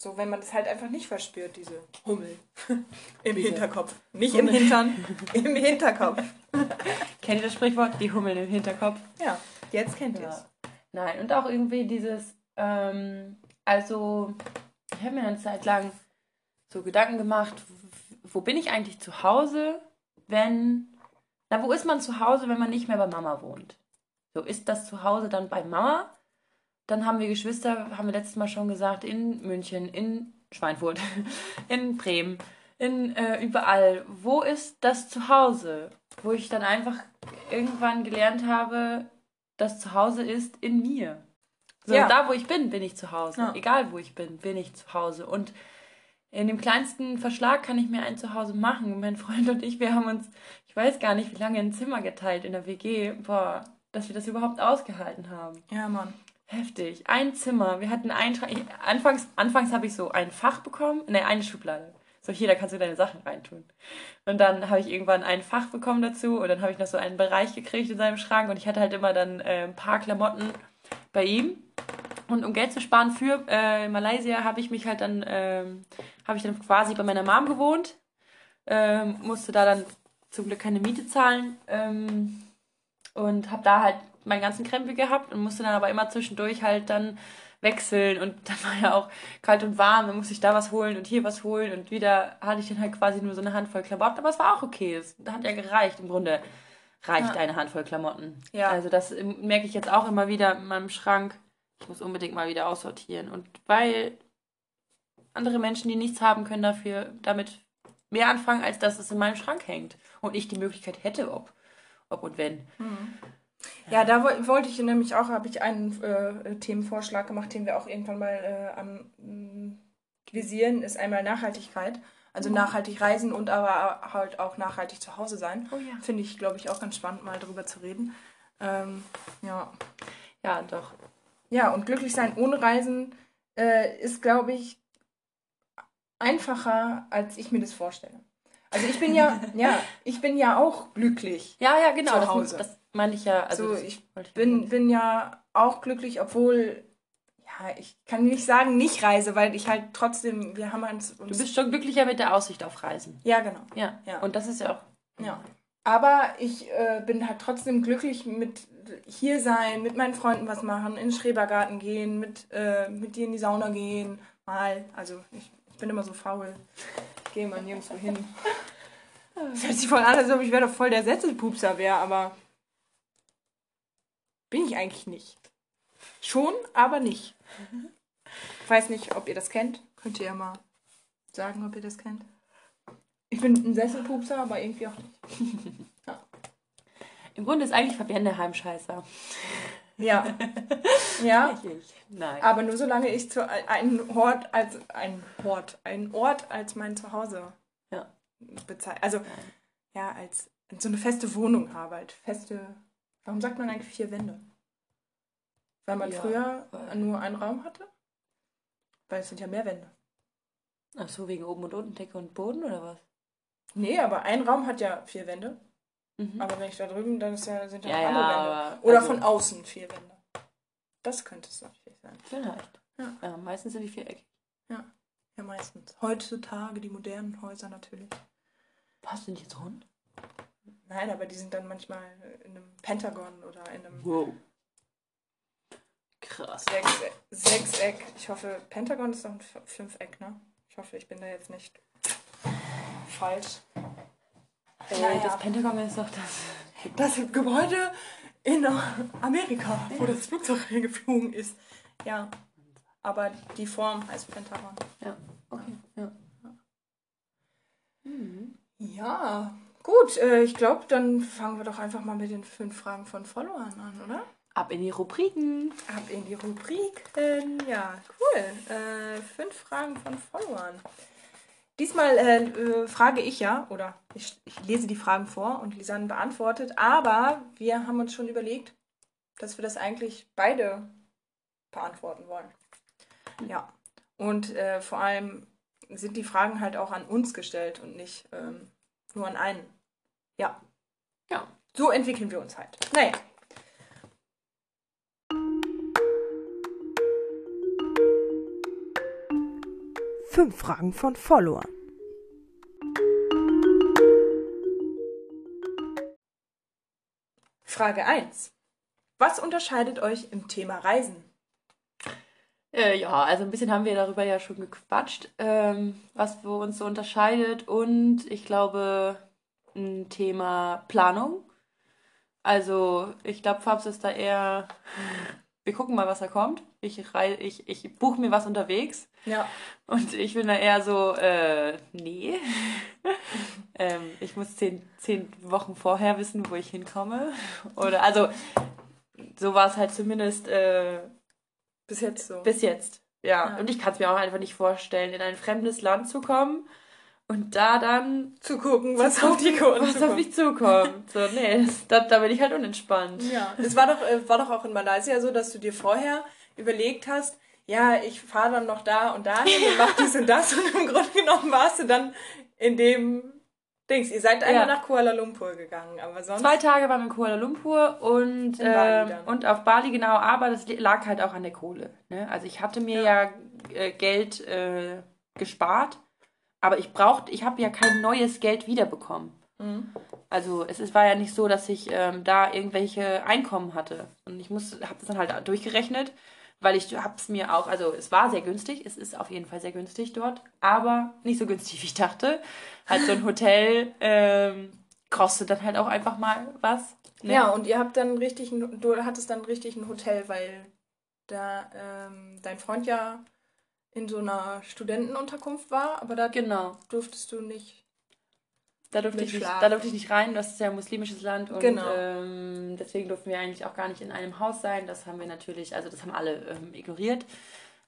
So, wenn man das halt einfach nicht verspürt, diese Hummel im diese Hinterkopf. Nicht Hummel. im Hintern, im Hinterkopf. kennt ihr das Sprichwort? Die Hummel im Hinterkopf? Ja, jetzt kennt ihr es. Nein, und auch irgendwie dieses, ähm, also, ich habe mir eine Zeit lang so Gedanken gemacht, wo bin ich eigentlich zu Hause, wenn. Na, wo ist man zu Hause, wenn man nicht mehr bei Mama wohnt? So, ist das zu Hause dann bei Mama? Dann haben wir Geschwister, haben wir letztes Mal schon gesagt, in München, in Schweinfurt, in Bremen, in äh, überall. Wo ist das Zuhause? Wo ich dann einfach irgendwann gelernt habe, das Zuhause ist in mir. So, ja. da wo ich bin, bin ich zu Hause. Ja. Egal wo ich bin, bin ich zu Hause. Und in dem kleinsten Verschlag kann ich mir ein Zuhause machen. Mein Freund und ich, wir haben uns, ich weiß gar nicht, wie lange ein Zimmer geteilt in der WG. Boah, dass wir das überhaupt ausgehalten haben. Ja, Mann. Heftig. Ein Zimmer. Wir hatten ein Anfangs, anfangs habe ich so ein Fach bekommen. Ne, eine Schublade. So, hier, da kannst du deine Sachen reintun. Und dann habe ich irgendwann ein Fach bekommen dazu und dann habe ich noch so einen Bereich gekriegt in seinem Schrank und ich hatte halt immer dann äh, ein paar Klamotten bei ihm Und um Geld zu sparen für äh, Malaysia habe ich mich halt dann, ähm, habe ich dann quasi bei meiner Mom gewohnt. Ähm, musste da dann zum Glück keine Miete zahlen. Ähm, und habe da halt meinen ganzen Krempel gehabt und musste dann aber immer zwischendurch halt dann wechseln und dann war ja auch kalt und warm, dann musste ich da was holen und hier was holen und wieder hatte ich dann halt quasi nur so eine Handvoll Klamotten, aber es war auch okay, es hat ja gereicht im Grunde. Reicht ja. eine Handvoll Klamotten. Ja. Also das merke ich jetzt auch immer wieder in meinem Schrank. Ich muss unbedingt mal wieder aussortieren. Und weil andere Menschen, die nichts haben, können dafür damit mehr anfangen, als dass es in meinem Schrank hängt. Und ich die Möglichkeit hätte, ob, ob und wenn. Mhm. Ja, da wollte ich nämlich auch, habe ich einen äh, Themenvorschlag gemacht, den wir auch irgendwann mal äh, am mm, visieren, ist einmal Nachhaltigkeit. Also mhm. nachhaltig reisen und aber halt auch nachhaltig zu Hause sein. Oh, ja. Finde ich, glaube ich, auch ganz spannend, mal darüber zu reden. Ähm, ja. Ja, doch. Ja, und glücklich sein ohne Reisen äh, ist, glaube ich, einfacher, als ich mir das vorstelle. Also ich bin ja, ja, ich bin ja auch glücklich. Ja, ja, genau. Zu Hause. Das, das meine ich ja. Also so, ich bin, bin ja auch glücklich, obwohl, ja, ich kann nicht sagen, nicht reise, weil ich halt trotzdem, wir haben uns. Du bist schon glücklicher mit der Aussicht auf Reisen. Ja, genau. Ja, ja. Und das ist ja auch. Ja. Aber ich äh, bin halt trotzdem glücklich mit hier sein, mit meinen Freunden was machen, in den Schrebergarten gehen, mit, äh, mit dir in die Sauna gehen, mal. Also ich, ich bin immer so faul. Gehe mal nirgendwo hin. Das hört sich voll an, als ob ich wäre voll der Sätzelpupser wäre, aber bin ich eigentlich nicht. Schon, aber nicht. Ich weiß nicht, ob ihr das kennt. Könnt ihr ja mal sagen, ob ihr das kennt. Ich bin ein Sesselpupser, aber irgendwie auch nicht. Ja. Im Grunde ist eigentlich Fabienne der Heimscheißer. Ja. ja. Nein. Aber nur solange ich zu einem Ort als ein Ort, ein Ort als mein Zuhause ja. bezeichne. Also ja, als so eine feste Wohnung habe, halt feste Warum sagt man eigentlich vier Wände? Weil man ja, früher weil... nur einen Raum hatte? Weil es sind ja mehr Wände. Ach so, wegen oben und unten, Decke und Boden oder was? Nee, aber ein Raum hat ja vier Wände. Mhm. Aber wenn ich da drüben, dann ja, sind ja, ja andere Wände. Oder also... von außen vier Wände. Das könnte es natürlich sein. Vielleicht. Ja. ja, meistens sind die viereckig. Ja, ja, meistens. Heutzutage die modernen Häuser natürlich. Was sind jetzt rund? Nein, aber die sind dann manchmal in einem Pentagon oder in einem. Wow. Krass. Sechs, Sechseck. Ich hoffe, Pentagon ist doch ein Fünfeck, ne? Ich hoffe, ich bin da jetzt nicht falsch. Äh, naja. Das Pentagon ist doch das. Das Gebäude in Amerika, wo das Flugzeug geflogen ist. Ja. Aber die Form heißt Pentagon. Ja. Okay. Ja. Mhm. Ja. Gut, äh, ich glaube, dann fangen wir doch einfach mal mit den fünf Fragen von Followern an, oder? Ab in die Rubriken. Ab in die Rubriken. Ja, cool. Äh, fünf Fragen von Followern. Diesmal äh, äh, frage ich ja, oder ich, ich, lese die Fragen vor und Lisanne beantwortet, aber wir haben uns schon überlegt, dass wir das eigentlich beide beantworten wollen. Ja. Und äh, vor allem sind die Fragen halt auch an uns gestellt und nicht ähm, nur an einen. Ja. Ja. So entwickeln wir uns halt. Naja. Fünf Fragen von Followern. Frage 1. Was unterscheidet euch im Thema Reisen? Äh, ja, also ein bisschen haben wir darüber ja schon gequatscht, ähm, was uns so unterscheidet. Und ich glaube, ein Thema Planung. Also ich glaube, Fabs ist da eher, wir gucken mal, was da kommt. Ich, ich, ich buche mir was unterwegs. Ja. Und ich bin da eher so, äh, nee. ähm, ich muss zehn, zehn Wochen vorher wissen, wo ich hinkomme. Oder also, so war es halt zumindest äh, bis jetzt so. Bis jetzt, ja. ja. Und ich kann es mir auch einfach nicht vorstellen, in ein fremdes Land zu kommen und da dann zu gucken, was, zu gucken, auf, die, was auf mich zukommt. So, nee, da, da bin ich halt unentspannt. Ja, es war doch, äh, war doch auch in Malaysia so, dass du dir vorher überlegt hast, ja, ich fahre dann noch da und da hin und mach dies und das und im Grunde genommen warst du dann in dem Dings, ihr seid einmal ja. nach Kuala Lumpur gegangen, aber sonst. Zwei Tage waren wir in Kuala Lumpur und, äh, und auf Bali, genau, aber das lag halt auch an der Kohle. Ne? Also ich hatte mir ja, ja äh, Geld äh, gespart, aber ich brauchte, ich habe ja kein neues Geld wiederbekommen. Mhm. Also es ist, war ja nicht so, dass ich ähm, da irgendwelche Einkommen hatte. Und ich habe das dann halt durchgerechnet weil ich habe es mir auch, also es war sehr günstig, es ist auf jeden Fall sehr günstig dort, aber nicht so günstig, wie ich dachte. Halt so ein Hotel ähm, kostet dann halt auch einfach mal was. Ne? Ja, und ihr habt dann richtig, du hattest dann richtig ein Hotel, weil da ähm, dein Freund ja in so einer Studentenunterkunft war, aber da genau. durftest du nicht da durfte, ich nicht, da durfte ich nicht rein, das ist ja ein muslimisches Land und genau. ähm, deswegen durften wir eigentlich auch gar nicht in einem Haus sein. Das haben wir natürlich, also das haben alle ähm, ignoriert,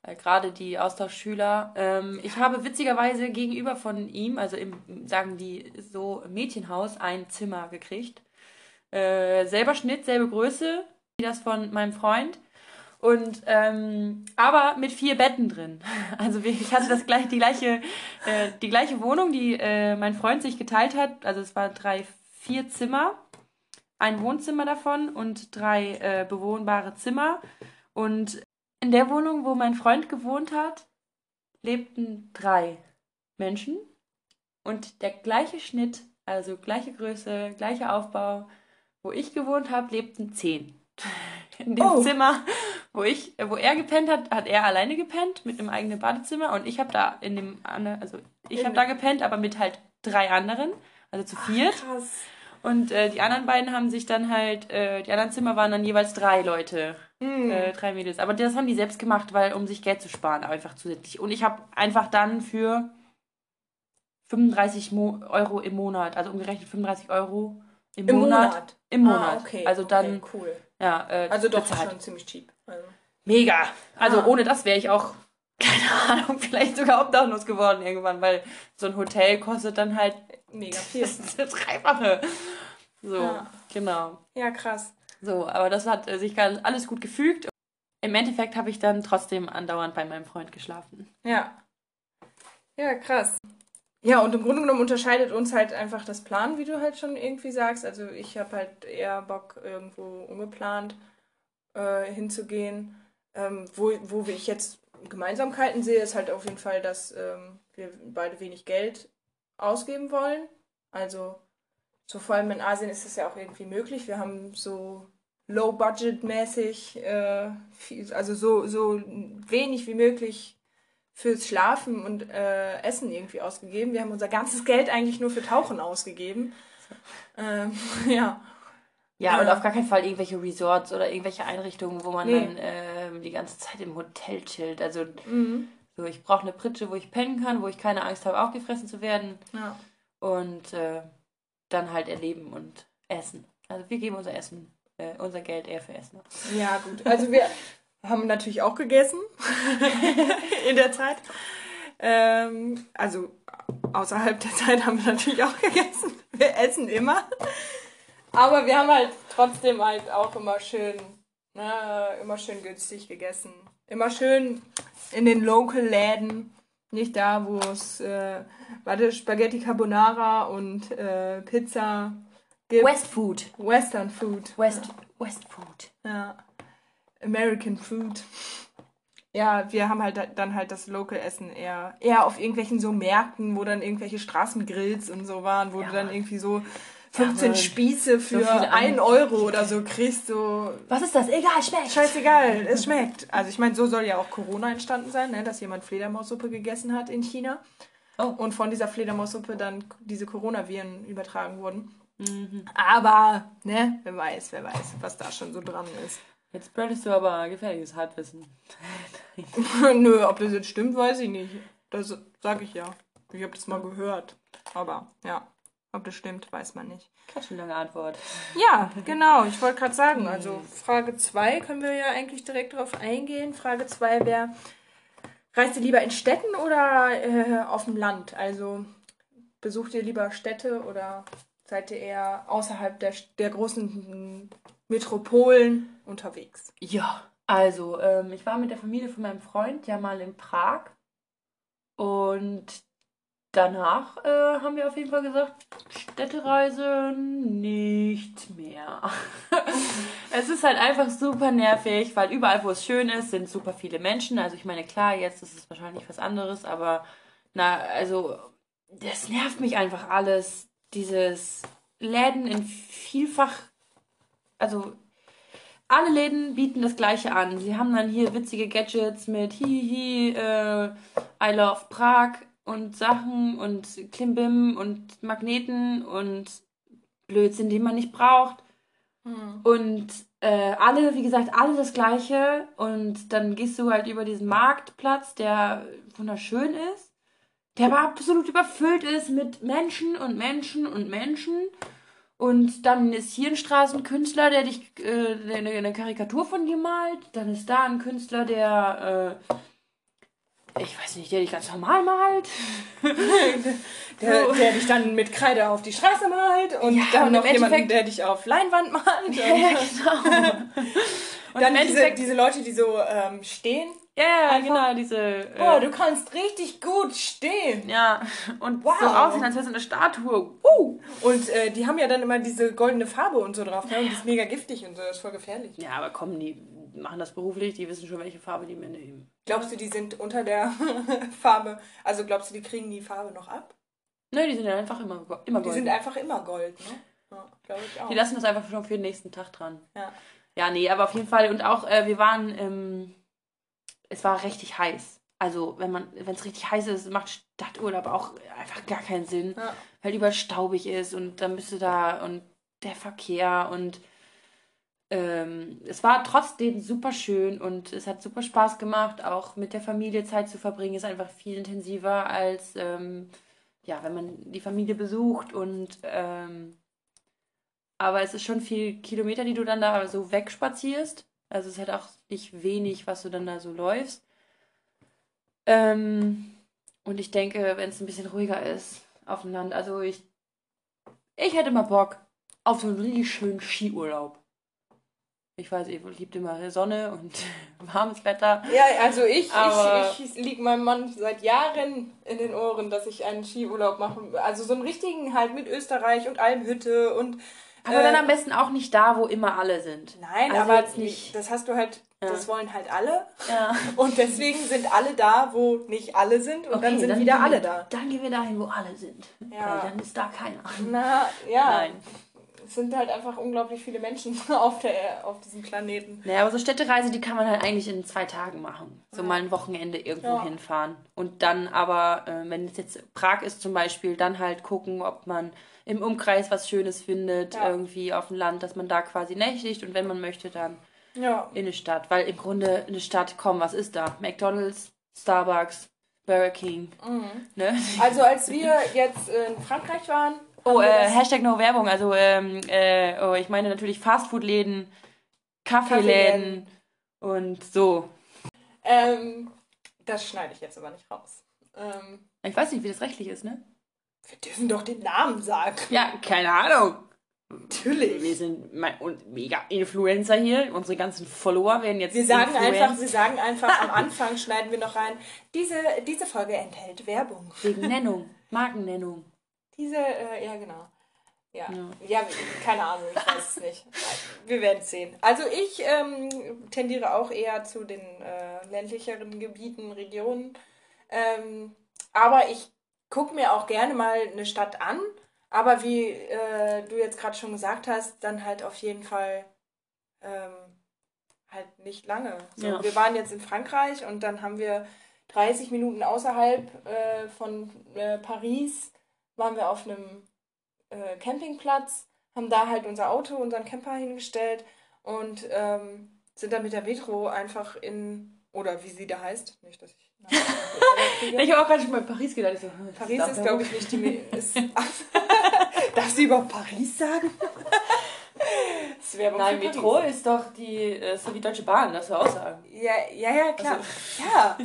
äh, gerade die Austauschschüler. Ähm, ich habe witzigerweise gegenüber von ihm, also im, sagen die so, Mädchenhaus, ein Zimmer gekriegt. Äh, selber Schnitt, selbe Größe wie das von meinem Freund. Und ähm, aber mit vier Betten drin. Also ich hatte das gleich, die gleiche, äh, die gleiche Wohnung, die äh, mein Freund sich geteilt hat. Also es waren drei, vier Zimmer, ein Wohnzimmer davon und drei äh, bewohnbare Zimmer. Und in der Wohnung, wo mein Freund gewohnt hat, lebten drei Menschen und der gleiche Schnitt, also gleiche Größe, gleicher Aufbau, wo ich gewohnt habe, lebten zehn. In dem oh. Zimmer, wo ich, wo er gepennt hat, hat er alleine gepennt mit einem eigenen Badezimmer und ich habe da in dem also ich habe da gepennt, aber mit halt drei anderen, also zu viert. Ach, krass. Und äh, die anderen beiden haben sich dann halt, äh, die anderen Zimmer waren dann jeweils drei Leute, mm. äh, drei Mädels. Aber das haben die selbst gemacht, weil um sich Geld zu sparen, einfach zusätzlich. Und ich habe einfach dann für 35 Mo Euro im Monat, also umgerechnet 35 Euro im, Im Monat, Monat, Im Monat. Ah, okay. Also dann. Okay, cool. Ja, äh, also doch bezahlt. schon ziemlich cheap. Also. Mega. Also ah. ohne das wäre ich auch, keine Ahnung, vielleicht sogar obdachlos geworden irgendwann, weil so ein Hotel kostet dann halt mega viel. Das ist das Dreifache. So, ja. genau. Ja, krass. So, aber das hat äh, sich alles gut gefügt. Im Endeffekt habe ich dann trotzdem andauernd bei meinem Freund geschlafen. Ja. Ja, krass. Ja, und im Grunde genommen unterscheidet uns halt einfach das Plan, wie du halt schon irgendwie sagst. Also ich habe halt eher Bock, irgendwo ungeplant äh, hinzugehen. Ähm, wo, wo ich jetzt Gemeinsamkeiten sehe, ist halt auf jeden Fall, dass ähm, wir beide wenig Geld ausgeben wollen. Also so vor allem in Asien ist es ja auch irgendwie möglich. Wir haben so low-budget-mäßig, äh, also so, so wenig wie möglich fürs Schlafen und äh, Essen irgendwie ausgegeben. Wir haben unser ganzes Geld eigentlich nur für Tauchen ausgegeben. Ähm, ja. Ja, und auf gar keinen Fall irgendwelche Resorts oder irgendwelche Einrichtungen, wo man nee. dann äh, die ganze Zeit im Hotel chillt. Also mhm. so, ich brauche eine Pritsche, wo ich pennen kann, wo ich keine Angst habe, aufgefressen zu werden. Ja. Und äh, dann halt erleben und essen. Also wir geben unser Essen, äh, unser Geld eher für Essen. Ja, gut. Also wir, haben natürlich auch gegessen in der Zeit. Ähm, also außerhalb der Zeit haben wir natürlich auch gegessen. Wir essen immer. Aber wir haben halt trotzdem halt auch immer schön, ne, immer schön günstig gegessen. Immer schön in den Local-Läden. Nicht da, wo es, äh, warte, Spaghetti Carbonara und äh, Pizza gibt. West Food. Western Food. West. West Food. Ja. American Food. Ja, wir haben halt dann halt das Local-Essen eher, eher auf irgendwelchen so Märkten, wo dann irgendwelche Straßengrills und so waren, wo ja. du dann irgendwie so 15 ja, Spieße für so 1 Euro oder so kriegst. So Was ist das? Egal, schmeckt. Scheißegal, es schmeckt. Also ich meine, so soll ja auch Corona entstanden sein, ne? dass jemand Fledermaussuppe gegessen hat in China. Oh. Und von dieser Fledermaussuppe dann diese Coronaviren übertragen wurden. Mhm. Aber, ne, wer weiß, wer weiß, was da schon so dran ist. Jetzt spreadest du aber gefährliches Halbwissen. Nö, ob das jetzt stimmt, weiß ich nicht. Das sage ich ja. Ich habe das mal gehört. Aber ja, ob das stimmt, weiß man nicht. Ganz schön lange Antwort. Ja, genau. Ich wollte gerade sagen, also Frage 2 können wir ja eigentlich direkt darauf eingehen. Frage 2 wäre, reist ihr lieber in Städten oder äh, auf dem Land? Also besucht ihr lieber Städte oder seid ihr eher außerhalb der, der großen Metropolen unterwegs? Ja, also ähm, ich war mit der Familie von meinem Freund ja mal in Prag und danach äh, haben wir auf jeden Fall gesagt, Städtereise nicht mehr. es ist halt einfach super nervig, weil überall, wo es schön ist, sind super viele Menschen. Also ich meine, klar, jetzt ist es wahrscheinlich was anderes, aber na, also das nervt mich einfach alles. Dieses Läden in vielfach, also alle Läden bieten das gleiche an. Sie haben dann hier witzige Gadgets mit Hihihi, äh, I love Prag und Sachen und Klimbim und Magneten und Blödsinn, den man nicht braucht. Hm. Und äh, alle, wie gesagt, alle das gleiche. Und dann gehst du halt über diesen Marktplatz, der wunderschön ist, der aber absolut überfüllt ist mit Menschen und Menschen und Menschen. Und dann ist hier ein Straßenkünstler, der dich äh, eine, eine Karikatur von dir malt. Dann ist da ein Künstler, der äh, ich weiß nicht, der dich ganz normal malt. der, so. der dich dann mit Kreide auf die Straße malt und ja, dann noch jemanden, der dich auf Leinwand malt. Ja, genau. und dann diese, diese Leute, die so ähm, stehen. Ja, yeah, genau, diese. Äh, Boah, du kannst richtig gut stehen. Ja, und wow. so aussehen, als wäre es eine Statue. Uh. Und äh, die haben ja dann immer diese goldene Farbe und so drauf, ne? Und die ist mega giftig und so, das ist voll gefährlich. Ja, aber kommen die machen das beruflich, die wissen schon, welche Farbe die nehmen. Glaubst du, die sind unter der Farbe, also glaubst du, die kriegen die Farbe noch ab? Nö, die sind ja einfach immer, immer Gold. Die sind einfach immer Gold, ne? Ja, glaube ich auch. Die lassen das einfach schon für den nächsten Tag dran. Ja. Ja, nee, aber auf jeden Fall. Und auch, äh, wir waren, ähm, es war richtig heiß. Also, wenn man, wenn es richtig heiß ist, macht Stadturlaub auch einfach gar keinen Sinn. Ja. Weil überall staubig ist und dann bist du da und der Verkehr und ähm, es war trotzdem super schön und es hat super Spaß gemacht, auch mit der Familie Zeit zu verbringen, ist einfach viel intensiver als ähm, ja, wenn man die Familie besucht und ähm, aber es ist schon viel Kilometer, die du dann da so wegspazierst. Also es ist halt auch nicht wenig, was du dann da so läufst. Ähm, und ich denke, wenn es ein bisschen ruhiger ist auf dem Land, also ich, ich hätte mal Bock auf so einen richtig schönen Skiurlaub. Ich weiß, ihr liebt immer Sonne und warmes Wetter. Ja, also ich, aber ich, ich liege meinem Mann seit Jahren in den Ohren, dass ich einen Skiurlaub mache. Also so einen richtigen halt mit Österreich und Almhütte und. Aber äh, dann am besten auch nicht da, wo immer alle sind. Nein, also aber nicht. das hast du halt, ja. das wollen halt alle. Ja. Und deswegen sind alle da, wo nicht alle sind und okay, dann sind dann wieder alle da. Dann gehen wir dahin, wo alle sind. Ja. Weil dann ist da keiner. Na, ja. Nein es sind halt einfach unglaublich viele Menschen auf, der, auf diesem Planeten. Naja, aber so Städtereise, die kann man halt eigentlich in zwei Tagen machen. So mal ein Wochenende irgendwo ja. hinfahren. Und dann aber, äh, wenn es jetzt Prag ist zum Beispiel, dann halt gucken, ob man im Umkreis was Schönes findet, ja. irgendwie auf dem Land, dass man da quasi nächtigt und wenn man möchte, dann ja. in eine Stadt. Weil im Grunde eine Stadt, komm, was ist da? McDonalds, Starbucks, Burger King. Mhm. Ne? Also als wir jetzt in Frankreich waren, Oh, äh, Hashtag No Werbung. Also, ähm, äh, oh, ich meine natürlich Fastfood-Läden, Kaffeeläden und so. Ähm, das schneide ich jetzt aber nicht raus. Ähm, ich weiß nicht, wie das rechtlich ist, ne? Wir dürfen doch den Namen sagen. Ja, keine Ahnung. Natürlich. Wir sind mega Influencer hier. Unsere ganzen Follower werden jetzt. Wir sagen Influencer. einfach, wir sagen einfach, am Anfang schneiden wir noch rein. Diese, diese Folge enthält Werbung. Wegen Nennung, Markennennung. Diese, äh, ja, genau. Ja. ja. ja, keine Ahnung, ich weiß es nicht. Wir werden es sehen. Also ich ähm, tendiere auch eher zu den äh, ländlicheren Gebieten, Regionen. Ähm, aber ich gucke mir auch gerne mal eine Stadt an. Aber wie äh, du jetzt gerade schon gesagt hast, dann halt auf jeden Fall ähm, halt nicht lange. So, ja. Wir waren jetzt in Frankreich und dann haben wir 30 Minuten außerhalb äh, von äh, Paris waren wir auf einem äh, Campingplatz, haben da halt unser Auto, unseren Camper hingestellt und ähm, sind dann mit der Metro einfach in, oder wie sie da heißt, nicht, dass ich. Ich habe auch gerade schon mal Paris gedacht. So, hm, Paris ist, glaube ich, nicht die. Ist, Darf sie überhaupt Paris sagen? Nein, Metro ist doch die, ist doch die Deutsche Bahn, das soll auch sagen. Ja, ja, ja, klar. Also. Ja,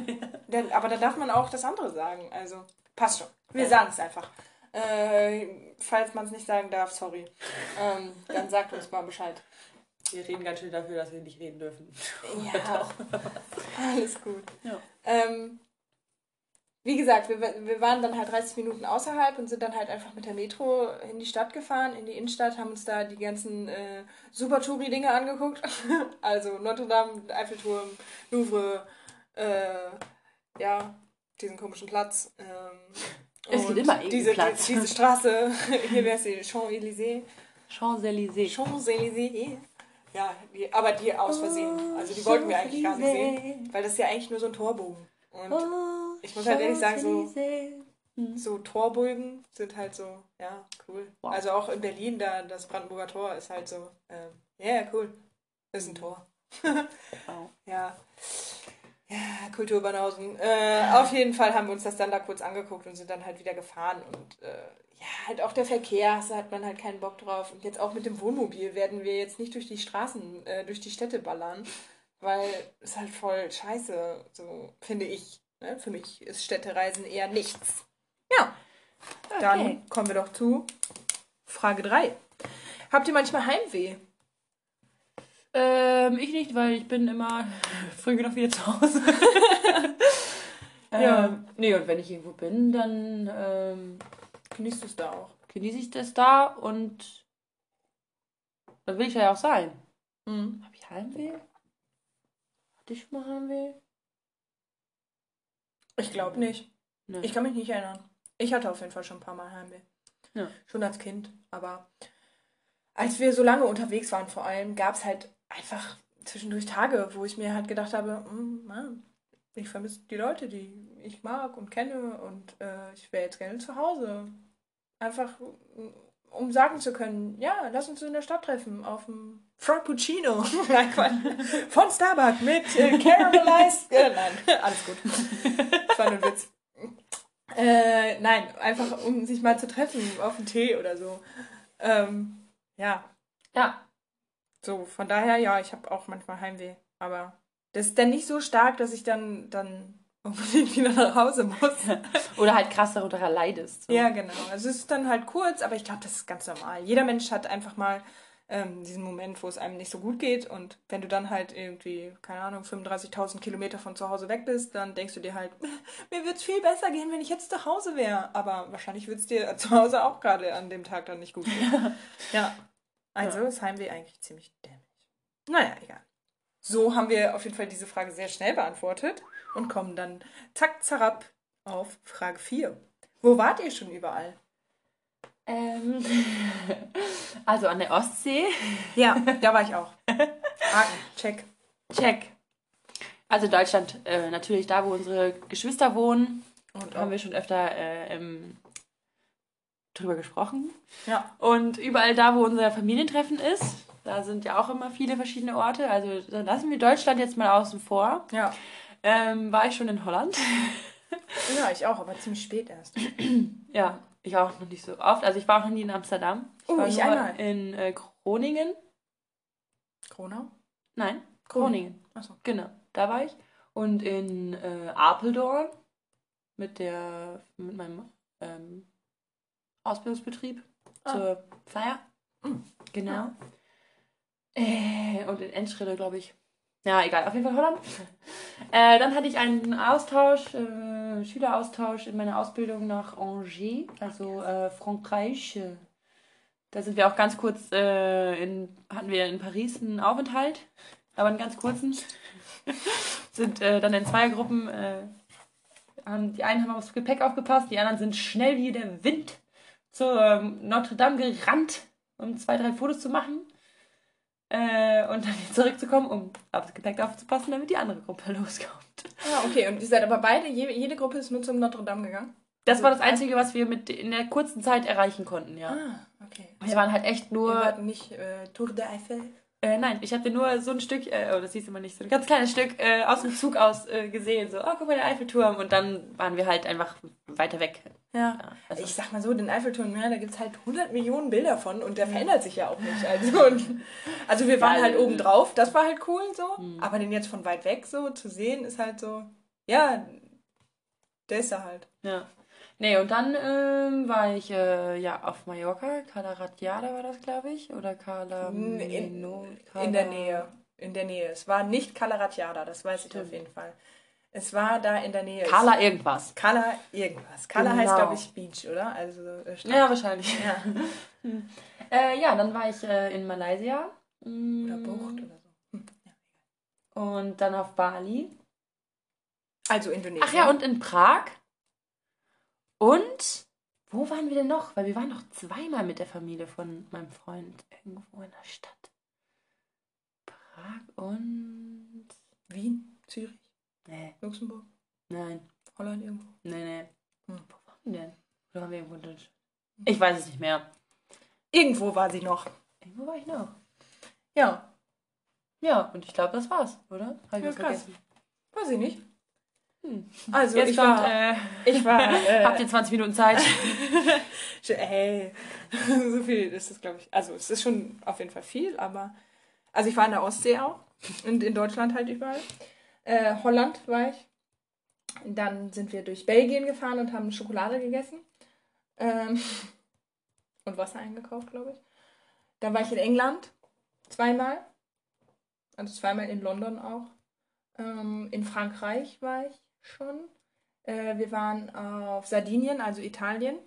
dann, aber da darf man auch das andere sagen. Also, passt schon. Wir ja. sagen es einfach. Äh, falls man es nicht sagen darf, sorry. Ähm, dann sagt uns mal Bescheid. Wir reden ganz schön dafür, dass wir nicht reden dürfen. Ja, alles gut. Ja. Ähm, wie gesagt, wir, wir waren dann halt 30 Minuten außerhalb und sind dann halt einfach mit der Metro in die Stadt gefahren, in die Innenstadt, haben uns da die ganzen äh, super Touri-Dinge angeguckt. also Notre Dame, Eiffelturm, Louvre, äh, ja, diesen komischen Platz. Ähm, es gibt immer diese, Platz. Die, diese Straße, hier wäre es die Champs-Élysées. Champs-Élysées. Champs-Élysées. Ja, die, aber die aus Versehen. Also die wollten wir eigentlich gar nicht sehen, weil das ist ja eigentlich nur so ein Torbogen. Und ich muss halt ehrlich sagen, so, so Torbögen sind halt so, ja, cool. Also auch in Berlin, da das Brandenburger Tor ist halt so, ähm, ja, ähm, yeah, cool. Das ist ein Tor. Ja. Ja, Kulturbanausen. Äh, auf jeden Fall haben wir uns das dann da kurz angeguckt und sind dann halt wieder gefahren. Und äh, ja, halt auch der Verkehr, da hat man halt keinen Bock drauf. Und jetzt auch mit dem Wohnmobil werden wir jetzt nicht durch die Straßen, äh, durch die Städte ballern weil es halt voll scheiße, so finde ich. Ne? Für mich ist Städtereisen eher nichts. Ja, okay. dann kommen wir doch zu Frage 3. Habt ihr manchmal Heimweh? Ähm, ich nicht, weil ich bin immer früh genug wieder zu Hause. ja. Ähm, nee, und wenn ich irgendwo bin, dann ähm, genießt du es da auch. Genieße ich das da und dann will ich ja auch sein. Mhm. Habe ich Heimweh? dich mal Heimweh? Ich glaube nicht. Nee. Ich kann mich nicht erinnern. Ich hatte auf jeden Fall schon ein paar Mal Heimweh. Ja. Schon als Kind. Aber als wir so lange unterwegs waren, vor allem, gab es halt einfach zwischendurch Tage, wo ich mir halt gedacht habe, hm, Mann, ich vermisse die Leute, die ich mag und kenne und äh, ich wäre jetzt gerne zu Hause. Einfach um sagen zu können, ja, lass uns in der Stadt treffen auf dem Frappuccino von Starbucks mit äh, Caramelized. äh, nein, alles gut. Das war nur ein Witz. Äh, nein, einfach um sich mal zu treffen auf einen Tee oder so. Ähm, ja. Ja. So, von daher, ja, ich habe auch manchmal Heimweh. Aber das ist dann nicht so stark, dass ich dann, dann unbedingt wieder nach Hause muss. Oder halt krass darunter leidest. So. Ja, genau. Also es ist dann halt kurz, aber ich glaube, das ist ganz normal. Jeder Mensch hat einfach mal ähm, diesen Moment, wo es einem nicht so gut geht. Und wenn du dann halt irgendwie, keine Ahnung, 35.000 Kilometer von zu Hause weg bist, dann denkst du dir halt, mir würde es viel besser gehen, wenn ich jetzt zu Hause wäre. Aber wahrscheinlich würde es dir zu Hause auch gerade an dem Tag dann nicht gut gehen. ja. Also ja. ist Heimweh eigentlich ziemlich dämlich. Naja, egal. So haben wir auf jeden Fall diese Frage sehr schnell beantwortet und kommen dann zack, zerab auf Frage 4. Wo wart ihr schon überall? Ähm, also an der Ostsee. Ja, da war ich auch. Haken, check. Check. Also Deutschland, äh, natürlich da, wo unsere Geschwister wohnen. Und haben wir schon öfter äh, im, drüber gesprochen. Ja. Und überall da, wo unser Familientreffen ist, da sind ja auch immer viele verschiedene Orte. Also dann lassen wir Deutschland jetzt mal außen vor. Ja. Ähm, war ich schon in Holland? ja, ich auch, aber ziemlich spät erst. ja, ich auch noch nicht so oft. Also ich war auch noch nie in Amsterdam. Ich oh, war ich einmal. in äh, Groningen. Kronau? Nein, Groningen. Achso. Genau, da war ich. Und in äh, Apeldoorn mit der mit meinem ähm, Ausbildungsbetrieb ah. zur Feier. Mhm. Genau. Ja. Äh, und in Enschede, glaube ich. Ja, egal, auf jeden Fall Holland. Äh, dann hatte ich einen Austausch, äh, Schüleraustausch in meiner Ausbildung nach Angers, also äh, Frankreich. Da sind wir auch ganz kurz, äh, in, hatten wir in Paris einen Aufenthalt, aber einen ganz kurzen. sind äh, dann in zwei Gruppen, haben, die einen haben aufs Gepäck aufgepasst, die anderen sind schnell wie der Wind zur ähm, Notre Dame gerannt, um zwei, drei Fotos zu machen. Äh, und dann wieder zurückzukommen, um aufs Gepäck aufzupassen, damit die andere Gruppe loskommt. Ah, okay. Und ihr seid aber beide, jede Gruppe ist nur zum Notre Dame gegangen? Das war das Einzige, was wir mit in der kurzen Zeit erreichen konnten, ja. Ah, okay. Wir waren halt echt nur. Wir hatten nicht äh, Tour de Eiffel? Äh, nein, ich hatte nur so ein Stück, äh, oh, das siehst du mal nicht, so ein ganz kleines Stück äh, aus dem Zug aus äh, gesehen. So, oh, guck mal, der Eiffelturm. Und dann waren wir halt einfach weiter weg. Ja. ja also ich sag mal so, den Eiffelturm, ja, da gibt es halt 100 Millionen Bilder von und der verändert sich ja auch nicht. Also, und, also wir waren ja, halt oben drauf, das war halt cool so. Mhm. Aber den jetzt von weit weg so zu sehen, ist halt so, ja, der ist da halt. Ja. Nee, und dann ähm, war ich äh, ja auf Mallorca, Cala Ratjada war das, glaube ich, oder Cala in, in, in der Nähe. In der Nähe. Es war nicht Cala Ratjada, das weiß Stimmt. ich auf jeden Fall. Es war da in der Nähe. Kala irgendwas. Kala irgendwas. Kala genau. heißt, glaube ich, Beach, oder? Also, äh, ja, wahrscheinlich. Ja. äh, ja, dann war ich äh, in Malaysia. Oder Bucht oder so. Hm. Ja. Und dann auf Bali. Also Indonesien. Ach ja, und in Prag. Und wo waren wir denn noch? Weil wir waren noch zweimal mit der Familie von meinem Freund irgendwo in der Stadt. Prag und Wien, Zürich. Nee. Luxemburg? Nein. Holland irgendwo? Nee, nee. Hm. Wo waren wir denn? Oder waren wir irgendwo in Ich weiß es nicht mehr. Irgendwo war sie noch. Irgendwo war ich noch. Ja. Ja, und ich glaube, das war's, oder? Habe ich ja, was krass. vergessen? Weiß ich nicht. Hm. Also, Jetzt ich kommt, war, äh, ich war. Äh, habt ihr 20 Minuten Zeit? hey, so viel ist es, glaube ich. Also, es ist schon auf jeden Fall viel, aber. Also, ich war in der Ostsee auch. Und in Deutschland halt überall. Äh, Holland war ich. Dann sind wir durch Belgien gefahren und haben Schokolade gegessen. Ähm, und Wasser eingekauft, glaube ich. Dann war ich in England zweimal. Also zweimal in London auch. Ähm, in Frankreich war ich schon. Äh, wir waren auf Sardinien, also Italien.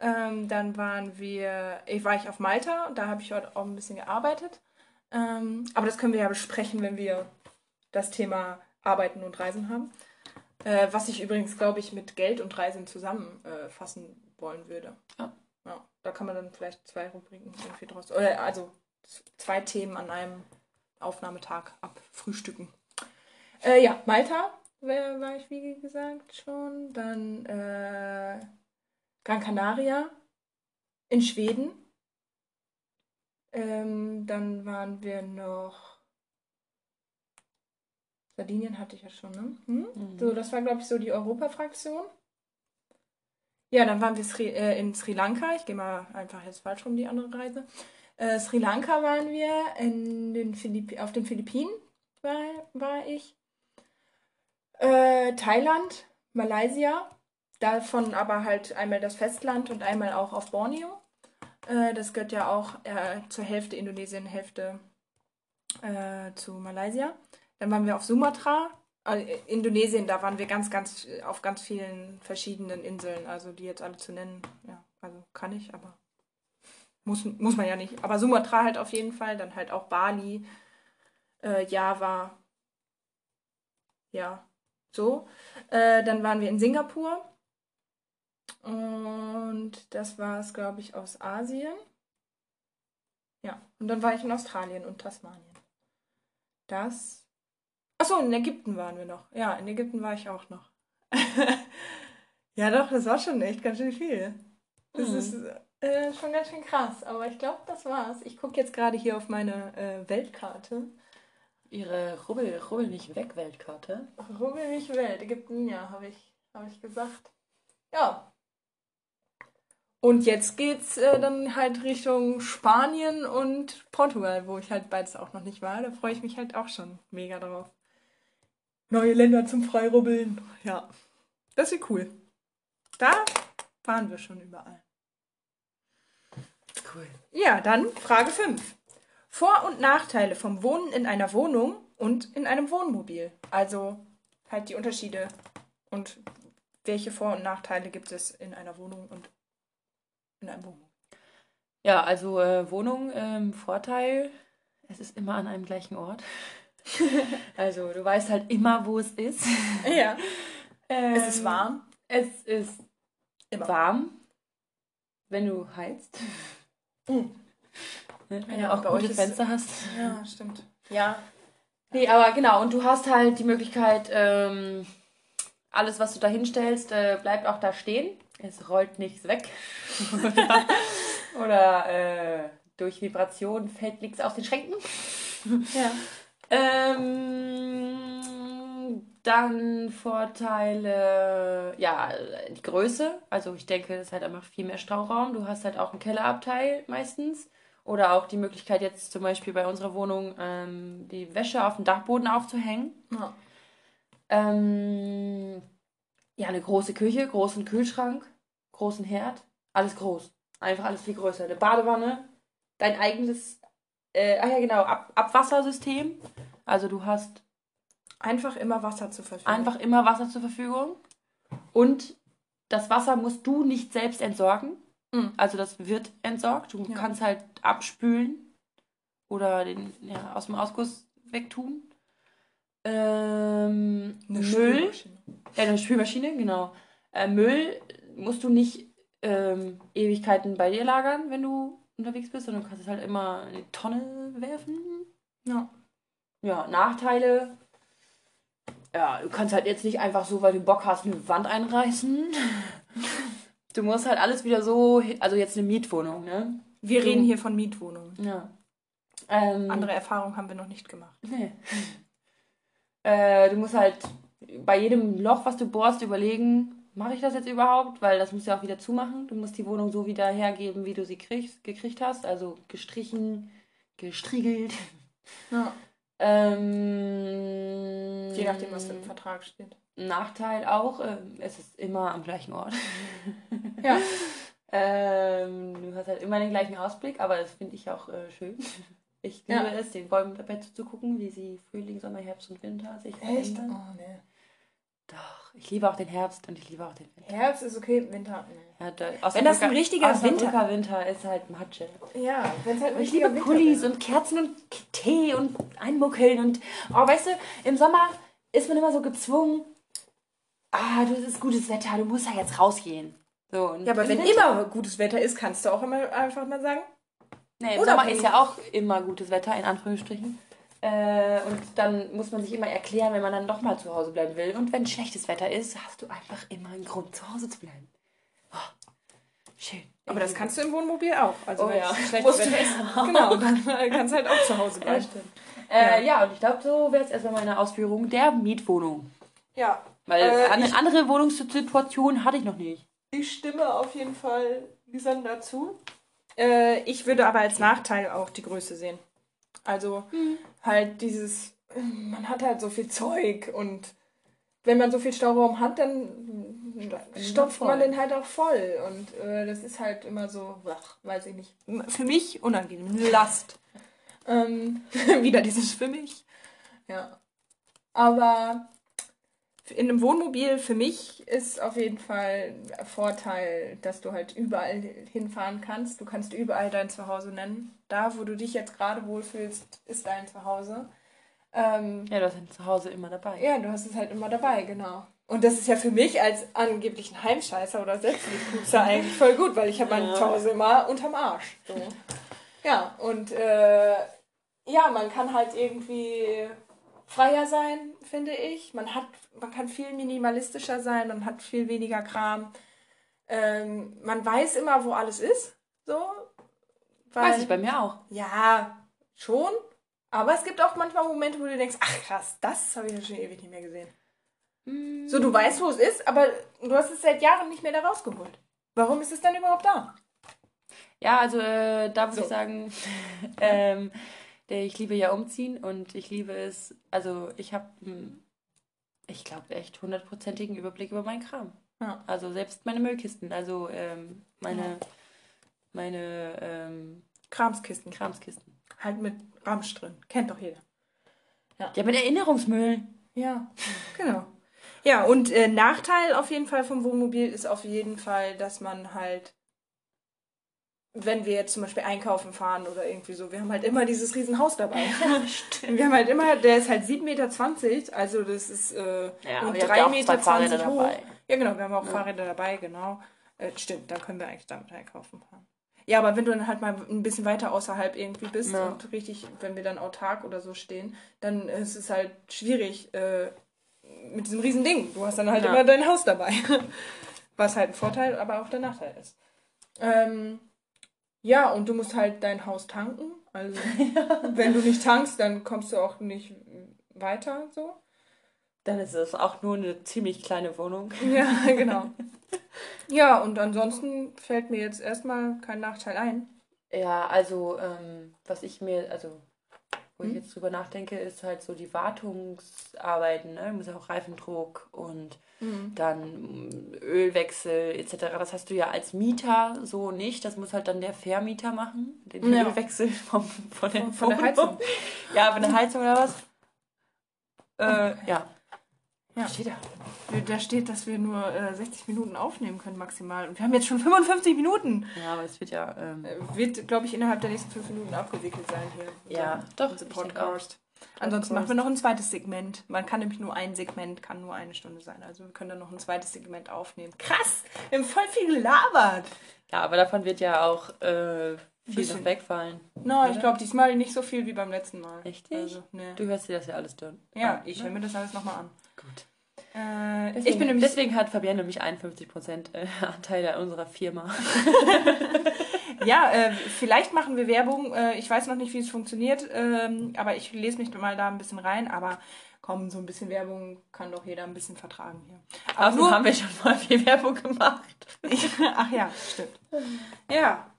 Ähm, dann waren wir, ich war ich auf Malta und da habe ich heute auch ein bisschen gearbeitet. Ähm, aber das können wir ja besprechen, wenn wir das Thema Arbeiten und Reisen haben. Äh, was ich übrigens, glaube ich, mit Geld und Reisen zusammenfassen äh, wollen würde. Ja. ja. Da kann man dann vielleicht zwei Rubriken irgendwie draus. Oder also zwei Themen an einem Aufnahmetag abfrühstücken. Äh, ja, Malta war ich, wie gesagt, schon. Dann äh, Gran Canaria in Schweden. Ähm, dann waren wir noch Sardinien hatte ich ja schon, ne? Hm? Mhm. So, das war, glaube ich, so die Europa-Fraktion. Ja, dann waren wir Sri, äh, in Sri Lanka. Ich gehe mal einfach jetzt falsch rum, die andere Reise. Äh, Sri Lanka waren wir, in den Philipp auf den Philippinen war, war ich. Äh, Thailand, Malaysia, davon aber halt einmal das Festland und einmal auch auf Borneo. Äh, das gehört ja auch äh, zur Hälfte Indonesien, Hälfte äh, zu Malaysia. Dann waren wir auf Sumatra, also Indonesien, da waren wir ganz, ganz auf ganz vielen verschiedenen Inseln, also die jetzt alle zu nennen, ja, also kann ich, aber muss, muss man ja nicht. Aber Sumatra halt auf jeden Fall, dann halt auch Bali, äh, Java, ja, so. Äh, dann waren wir in Singapur und das war es, glaube ich, aus Asien. Ja, und dann war ich in Australien und Tasmanien. Das Achso, in Ägypten waren wir noch. Ja, in Ägypten war ich auch noch. ja, doch, das war schon echt ganz schön viel. Das mhm. ist äh, schon ganz schön krass. Aber ich glaube, das war's. Ich gucke jetzt gerade hier auf meine äh, Weltkarte. Ihre Rubbel, Rubbel nicht weg Weltkarte? Rubbel nicht Welt. Ägypten, ja, habe ich, hab ich gesagt. Ja. Und jetzt geht's äh, dann halt Richtung Spanien und Portugal, wo ich halt beides auch noch nicht war. Da freue ich mich halt auch schon mega drauf neue Länder zum Freirubbeln. Ja, das ist cool. Da fahren wir schon überall. Cool. Ja, dann Frage 5. Vor- und Nachteile vom Wohnen in einer Wohnung und in einem Wohnmobil. Also halt die Unterschiede und welche Vor- und Nachteile gibt es in einer Wohnung und in einem Wohnmobil. Ja, also äh, Wohnung, ähm, Vorteil, es ist immer an einem gleichen Ort. also du weißt halt immer, wo es ist. Ja. ähm, es ist warm. Es ist immer. warm, wenn du heizt. Mhm. Ne? Wenn ja, du auch gute Fenster hast. Ja, stimmt. Ja. Nee, aber genau, und du hast halt die Möglichkeit, ähm, alles, was du da hinstellst, äh, bleibt auch da stehen. Es rollt nichts weg. oder, oder äh, durch Vibration fällt nichts aus den Schränken. Ja. Ähm, dann Vorteile, ja, die Größe. Also ich denke, es ist halt einfach viel mehr Stauraum. Du hast halt auch einen Kellerabteil meistens. Oder auch die Möglichkeit jetzt zum Beispiel bei unserer Wohnung ähm, die Wäsche auf dem Dachboden aufzuhängen. Ja. Ähm, ja, eine große Küche, großen Kühlschrank, großen Herd. Alles groß. Einfach alles viel größer. Eine Badewanne, dein eigenes äh, ah ja, genau, Ab Abwassersystem. Also du hast Einfach immer Wasser zur Verfügung. Einfach immer Wasser zur Verfügung. Und das Wasser musst du nicht selbst entsorgen. Mhm. Also das wird entsorgt. Du ja. kannst halt abspülen oder den ja, aus dem Ausguss wegtun. Ähm, eine Müll. Ja, eine Spülmaschine, genau. Äh, Müll musst du nicht ähm, Ewigkeiten bei dir lagern, wenn du unterwegs bist, sondern du kannst es halt immer in die Tonne werfen. Ja. Ja, Nachteile. Ja, du kannst halt jetzt nicht einfach so, weil du Bock hast, eine Wand einreißen. Du musst halt alles wieder so, also jetzt eine Mietwohnung, ne? Wir du, reden hier von Mietwohnungen. Ja. Ähm, Andere Erfahrungen haben wir noch nicht gemacht. Nee. Äh, du musst halt bei jedem Loch, was du bohrst, überlegen, mache ich das jetzt überhaupt? Weil das musst du ja auch wieder zumachen. Du musst die Wohnung so wieder hergeben, wie du sie kriegst, gekriegt hast. Also gestrichen, gestriegelt. Ja. Ähm, Je nachdem, was im Vertrag steht. Nachteil auch, äh, es ist immer am gleichen Ort. ja. ähm, du hast halt immer den gleichen Ausblick, aber das finde ich auch äh, schön. Ich liebe ja. es, den Bäumen dabei zuzugucken, wie sie Frühling, Sommer, Herbst und Winter sich Echt? verändern. Oh, nee. Doch, ich liebe auch den Herbst und ich liebe auch den Winter. Herbst ist okay, Winter. Nee. Ja, da, wenn das ein richtiger Winter Winter ist halt Matsche. Ja, wenn es halt ein Ich liebe Winter Pullis und Kerzen und Tee und Einmuckeln und oh, weißt du, im Sommer ist man immer so gezwungen, ah, du ist gutes Wetter, du musst ja jetzt rausgehen. So, ja, aber wenn immer gutes Wetter ist, kannst du auch immer einfach mal sagen, Nee, im Oder Sommer ist ja auch immer gutes Wetter, in Anführungsstrichen. Äh, und dann muss man sich immer erklären, wenn man dann doch mal zu Hause bleiben will. Und wenn schlechtes Wetter ist, hast du einfach immer einen Grund, zu Hause zu bleiben. Oh, schön. Aber das kannst du im Wohnmobil auch. Also oh, ja. schlechtes Wetter ist. Genau, dann kannst du halt auch zu Hause bleiben. Ja, äh, ja. ja, und ich glaube, so wäre es erstmal meine Ausführung der Mietwohnung. Ja. Weil äh, eine andere Wohnungssituation hatte ich noch nicht. Ich stimme auf jeden Fall Lisa dazu. Äh, ich würde aber als Nachteil auch die Größe sehen. Also mhm. halt dieses, man hat halt so viel Zeug und wenn man so viel Stauraum hat, dann stopft man den halt auch voll. Und äh, das ist halt immer so, ach, weiß ich nicht, für mich unangenehm, Last. ähm, wieder dieses für mich. Ja. Aber in einem Wohnmobil für mich ist auf jeden Fall ein Vorteil, dass du halt überall hinfahren kannst. Du kannst überall dein Zuhause nennen. Da, wo du dich jetzt gerade wohlfühlst, ist dein Zuhause. Ähm, ja, du hast dein Zuhause immer dabei. Ja, du hast es halt immer dabei, genau. Und das ist ja für mich als angeblichen Heimscheißer oder Selbstliebpupser eigentlich voll gut, weil ich habe mein ja. Zuhause immer unterm Arsch. So. Ja, und äh, ja, man kann halt irgendwie freier sein, finde ich. Man hat, man kann viel minimalistischer sein, man hat viel weniger Kram. Ähm, man weiß immer, wo alles ist. So. Weil, weiß ich bei mir auch. Ja, schon. Aber es gibt auch manchmal Momente, wo du denkst, ach krass, das habe ich ja schon ewig nicht mehr gesehen. Mm. So, du weißt, wo es ist, aber du hast es seit Jahren nicht mehr da rausgeholt. Warum ist es dann überhaupt da? Ja, also äh, da muss so. ich sagen, ähm, ich liebe ja umziehen und ich liebe es, also ich habe, hm, ich glaube, echt hundertprozentigen Überblick über meinen Kram. Ja. Also selbst meine Müllkisten, also ähm, meine, ja. meine ähm, Kramskisten. Kramskisten. Halt mit Ramsch drin. Kennt doch jeder. Ja, ja mit Erinnerungsmüll. Ja, genau. Ja, und äh, Nachteil auf jeden Fall vom Wohnmobil ist auf jeden Fall, dass man halt wenn wir jetzt zum Beispiel einkaufen fahren oder irgendwie so, wir haben halt immer dieses Riesenhaus dabei. Ja, stimmt. Wir haben halt immer, der ist halt 7,20 Meter, also das ist äh, ja, und 3,20 Meter hoch. Dabei. Ja, genau, wir haben auch ja. Fahrräder dabei, genau. Äh, stimmt, dann können wir eigentlich damit einkaufen fahren. Ja, aber wenn du dann halt mal ein bisschen weiter außerhalb irgendwie bist ja. und richtig, wenn wir dann autark oder so stehen, dann ist es halt schwierig äh, mit diesem riesen Ding. Du hast dann halt immer dein Haus dabei. Was halt ein Vorteil, aber auch der Nachteil ist. Ähm, ja, und du musst halt dein Haus tanken. Also, ja. wenn du nicht tankst, dann kommst du auch nicht weiter so. Dann ist es auch nur eine ziemlich kleine Wohnung. Ja, genau. ja, und ansonsten fällt mir jetzt erstmal kein Nachteil ein. Ja, also, ähm, was ich mir, also wo hm? ich jetzt drüber nachdenke, ist halt so die Wartungsarbeiten. Ne? Du musst ja auch Reifendruck und mhm. dann Ölwechsel etc. Das hast du ja als Mieter so nicht. Das muss halt dann der Vermieter machen. Den ja. Ölwechsel vom, von, der, von, von der Heizung. ja, von der Heizung oder was. Äh, ja. Ja. Steht da? Da steht, dass wir nur äh, 60 Minuten aufnehmen können maximal. Und wir haben jetzt schon 55 Minuten. Ja, aber es wird ja... Ähm, äh, wird, glaube ich, innerhalb der nächsten 5 Minuten abgewickelt sein hier. Ja, doch. Unser Podcast. Ansonsten machen wir noch ein zweites Segment. Man kann nämlich nur ein Segment, kann nur eine Stunde sein. Also wir können dann noch ein zweites Segment aufnehmen. Krass! Wir haben voll viel gelabert. Ja, aber davon wird ja auch äh, viel noch wegfallen. No, ich glaube diesmal nicht so viel wie beim letzten Mal. Echt? Also, nee. Du hörst dir das ja alles durch. Ja, ich höre mir das alles nochmal an. Äh, deswegen, ich bin nämlich deswegen hat Fabienne nämlich 51% äh, Anteil unserer Firma. ja, äh, vielleicht machen wir Werbung. Äh, ich weiß noch nicht, wie es funktioniert, ähm, aber ich lese mich mal da ein bisschen rein. Aber komm, so ein bisschen Werbung kann doch jeder ein bisschen vertragen hier. Aber Außerdem nur haben wir schon mal viel Werbung gemacht. Ach ja, stimmt. Ja.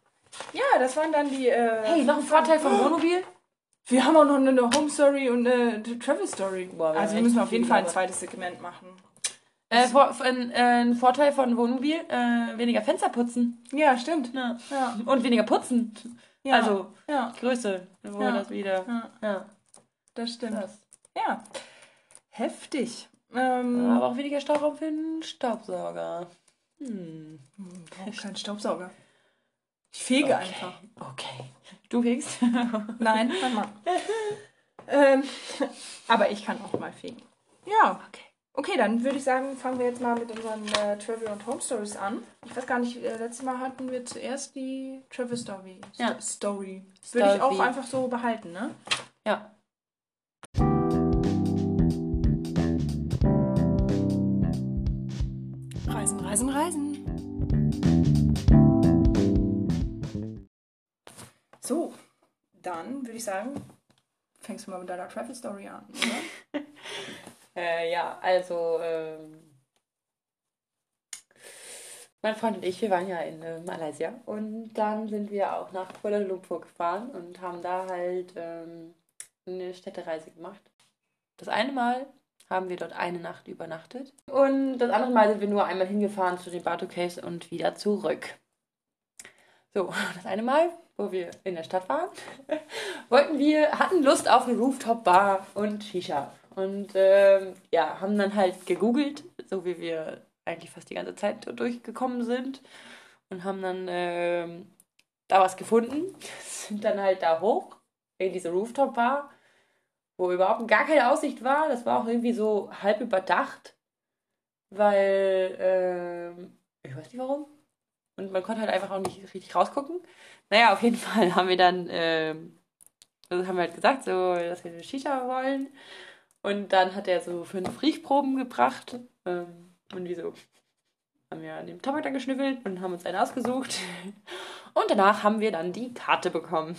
Ja, das waren dann die. Äh, hey, noch ein Vorteil vom Wohnmobil? Wir haben auch noch eine Home Story und eine Travel Story. Boah, wir also wir müssen auf jeden Fall ein zweites Segment machen. Äh, vor, ein, äh, ein, Vorteil von Wohnmobil, äh, weniger Fenster putzen. Ja, stimmt. Ja. ja. Und weniger putzen. Ja. Also ja. Größe, wo ja. das wieder. Ja. Das stimmt. Das. Ja. Heftig. Ähm, Aber auch weniger Stauraum für den Staubsauger. Hm. Braucht keinen Staubsauger. Ich fege okay. einfach. Okay. Du fegst? Nein, mein Mann. ähm, aber ich kann auch mal fegen. Ja. Okay. Okay, dann würde ich sagen, fangen wir jetzt mal mit unseren äh, Travel und Home Stories an. Ich weiß gar nicht, äh, letztes Mal hatten wir zuerst die Travel Story. Ja. Story. Würde ich auch einfach so behalten, ne? Ja. Reisen, reisen, reisen. So, dann würde ich sagen, fängst du mal mit deiner Travel Story an, äh, ja, also ähm, mein Freund und ich, wir waren ja in äh, Malaysia und dann sind wir auch nach Kuala Lumpur gefahren und haben da halt ähm, eine Städtereise gemacht. Das eine Mal haben wir dort eine Nacht übernachtet und das andere Mal sind wir nur einmal hingefahren zu den Batu Caves und wieder zurück. So, das eine Mal wo wir in der Stadt waren, wollten wir, hatten Lust auf eine Rooftop-Bar und Shisha. Und ähm, ja, haben dann halt gegoogelt, so wie wir eigentlich fast die ganze Zeit durchgekommen sind. Und haben dann ähm, da was gefunden. Sind dann halt da hoch in diese Rooftop-Bar, wo überhaupt gar keine Aussicht war. Das war auch irgendwie so halb überdacht, weil ähm, ich weiß nicht warum. Und man konnte halt einfach auch nicht richtig rausgucken. Naja, auf jeden Fall haben wir dann, äh, also haben wir halt gesagt, so, dass wir eine Shisha wollen. Und dann hat er so fünf Riechproben gebracht. Ähm, und wir so haben wir an dem Tabak dann geschnüffelt und haben uns eine ausgesucht. Und danach haben wir dann die Karte bekommen.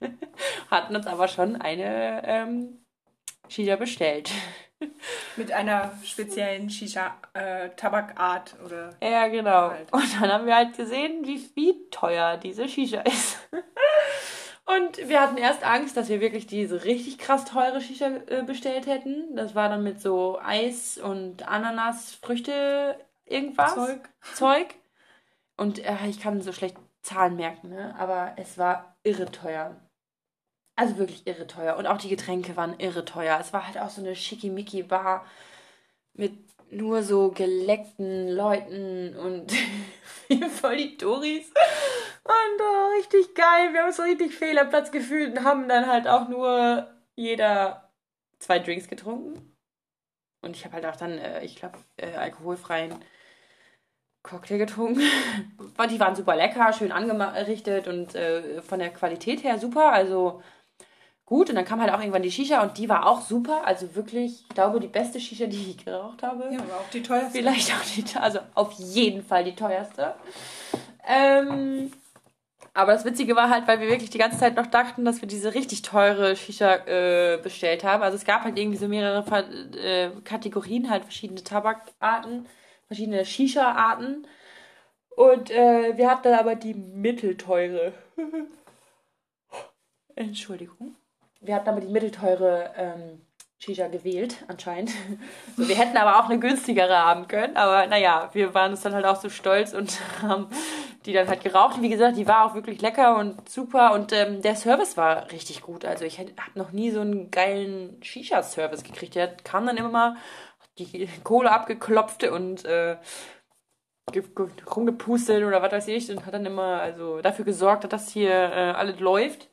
Hatten uns aber schon eine ähm, Shisha bestellt. Mit einer speziellen Shisha-Tabakart äh, oder. Ja, genau. Halt. Und dann haben wir halt gesehen, wie, wie teuer diese Shisha ist. Und wir hatten erst Angst, dass wir wirklich diese richtig krass teure Shisha äh, bestellt hätten. Das war dann mit so Eis und Ananas, Früchte, irgendwas. Zeug. Zeug. Und äh, ich kann so schlecht Zahlen merken, ne? aber es war irre teuer. Also wirklich irre teuer. Und auch die Getränke waren irre teuer. Es war halt auch so eine schickimicki-Bar mit nur so geleckten Leuten und voll die Touris. Und oh, richtig geil. Wir haben so richtig fehl am Platz gefühlt und haben dann halt auch nur jeder zwei Drinks getrunken. Und ich habe halt auch dann, äh, ich glaube, äh, alkoholfreien Cocktail getrunken. die waren super lecker, schön angerichtet und äh, von der Qualität her super. Also gut. Und dann kam halt auch irgendwann die Shisha und die war auch super. Also wirklich, ich glaube, die beste Shisha, die ich geraucht habe. Ja, aber auch die teuerste. Vielleicht auch die, also auf jeden Fall die teuerste. Ähm, aber das Witzige war halt, weil wir wirklich die ganze Zeit noch dachten, dass wir diese richtig teure Shisha äh, bestellt haben. Also es gab halt irgendwie so mehrere äh, Kategorien, halt verschiedene Tabakarten, verschiedene Shisha-Arten. Und äh, wir hatten dann aber die mittelteure. Entschuldigung wir hatten aber die mittelteure ähm, Shisha gewählt, anscheinend. So, wir hätten aber auch eine günstigere haben können, aber naja, wir waren uns dann halt auch so stolz und haben die dann halt geraucht. Wie gesagt, die war auch wirklich lecker und super und ähm, der Service war richtig gut. Also ich habe noch nie so einen geilen Shisha-Service gekriegt. Der kam dann immer mal die Kohle abgeklopft und äh, rumgepustet oder was weiß ich und hat dann immer also dafür gesorgt, dass das hier äh, alles läuft.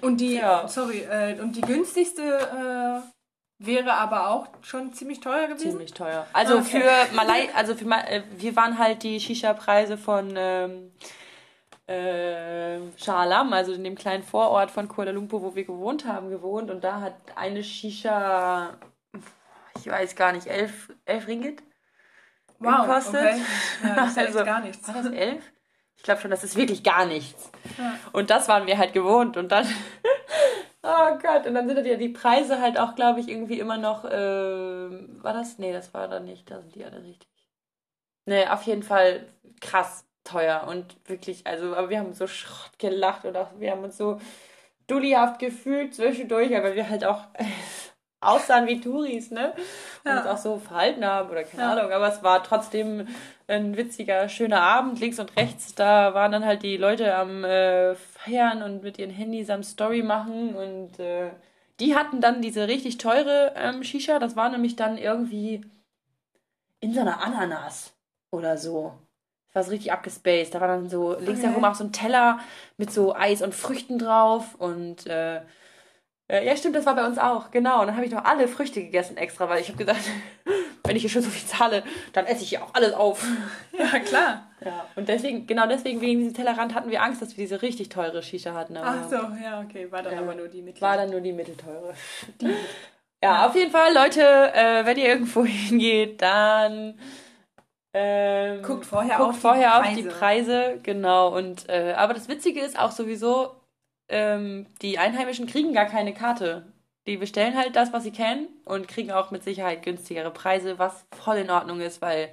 Und die, ja. sorry, äh, und die günstigste äh, wäre aber auch schon ziemlich teuer gewesen? Ziemlich teuer. Also okay. für Malai, also für äh, wir waren halt die Shisha-Preise von ähm, äh, Shalam, also in dem kleinen Vorort von Kuala Lumpur, wo wir gewohnt haben, gewohnt und da hat eine Shisha, ich weiß gar nicht, elf, elf Ringgit wow, gekostet. Okay. Ja, das ist also, gar nichts. War das elf? Ich glaube schon, das ist wirklich gar nichts. Ja. Und das waren wir halt gewohnt. Und dann, oh Gott, und dann sind ja die Preise halt auch, glaube ich, irgendwie immer noch, äh, war das? Nee, das war dann nicht, da sind die alle richtig. Nee, auf jeden Fall krass teuer und wirklich, also, aber wir haben so Schrott gelacht oder wir haben uns so dullihaft gefühlt zwischendurch, aber wir halt auch aussahen wie Touris, ne? Und ja. auch so verhalten haben oder keine ja. Ahnung. Aber es war trotzdem ein witziger, schöner Abend. Links und rechts, da waren dann halt die Leute am äh, Feiern und mit ihren Handys am Story machen und äh, die hatten dann diese richtig teure ähm, Shisha. Das war nämlich dann irgendwie in so einer Ananas oder so. Das war so richtig abgespaced. Da war dann so links okay. herum auch so ein Teller mit so Eis und Früchten drauf und äh, äh, ja, stimmt, das war bei uns auch, genau. Und dann habe ich noch alle Früchte gegessen extra, weil ich habe gesagt, wenn ich hier schon so viel zahle, dann esse ich hier auch alles auf. Ja, klar. Ja, und deswegen, genau deswegen, wegen diesem Tellerrand hatten wir Angst, dass wir diese richtig teure Shisha hatten. Ach so, ja, okay, war dann äh, aber nur die mittel. War dann nur die mittelteure. Die. Ja, ja, auf jeden Fall, Leute, äh, wenn ihr irgendwo hingeht, dann ähm, guckt vorher, guckt auf, vorher die auf die Preise. Genau. Und äh, aber das Witzige ist auch sowieso, ähm, die Einheimischen kriegen gar keine Karte. Die bestellen halt das, was sie kennen und kriegen auch mit Sicherheit günstigere Preise, was voll in Ordnung ist, weil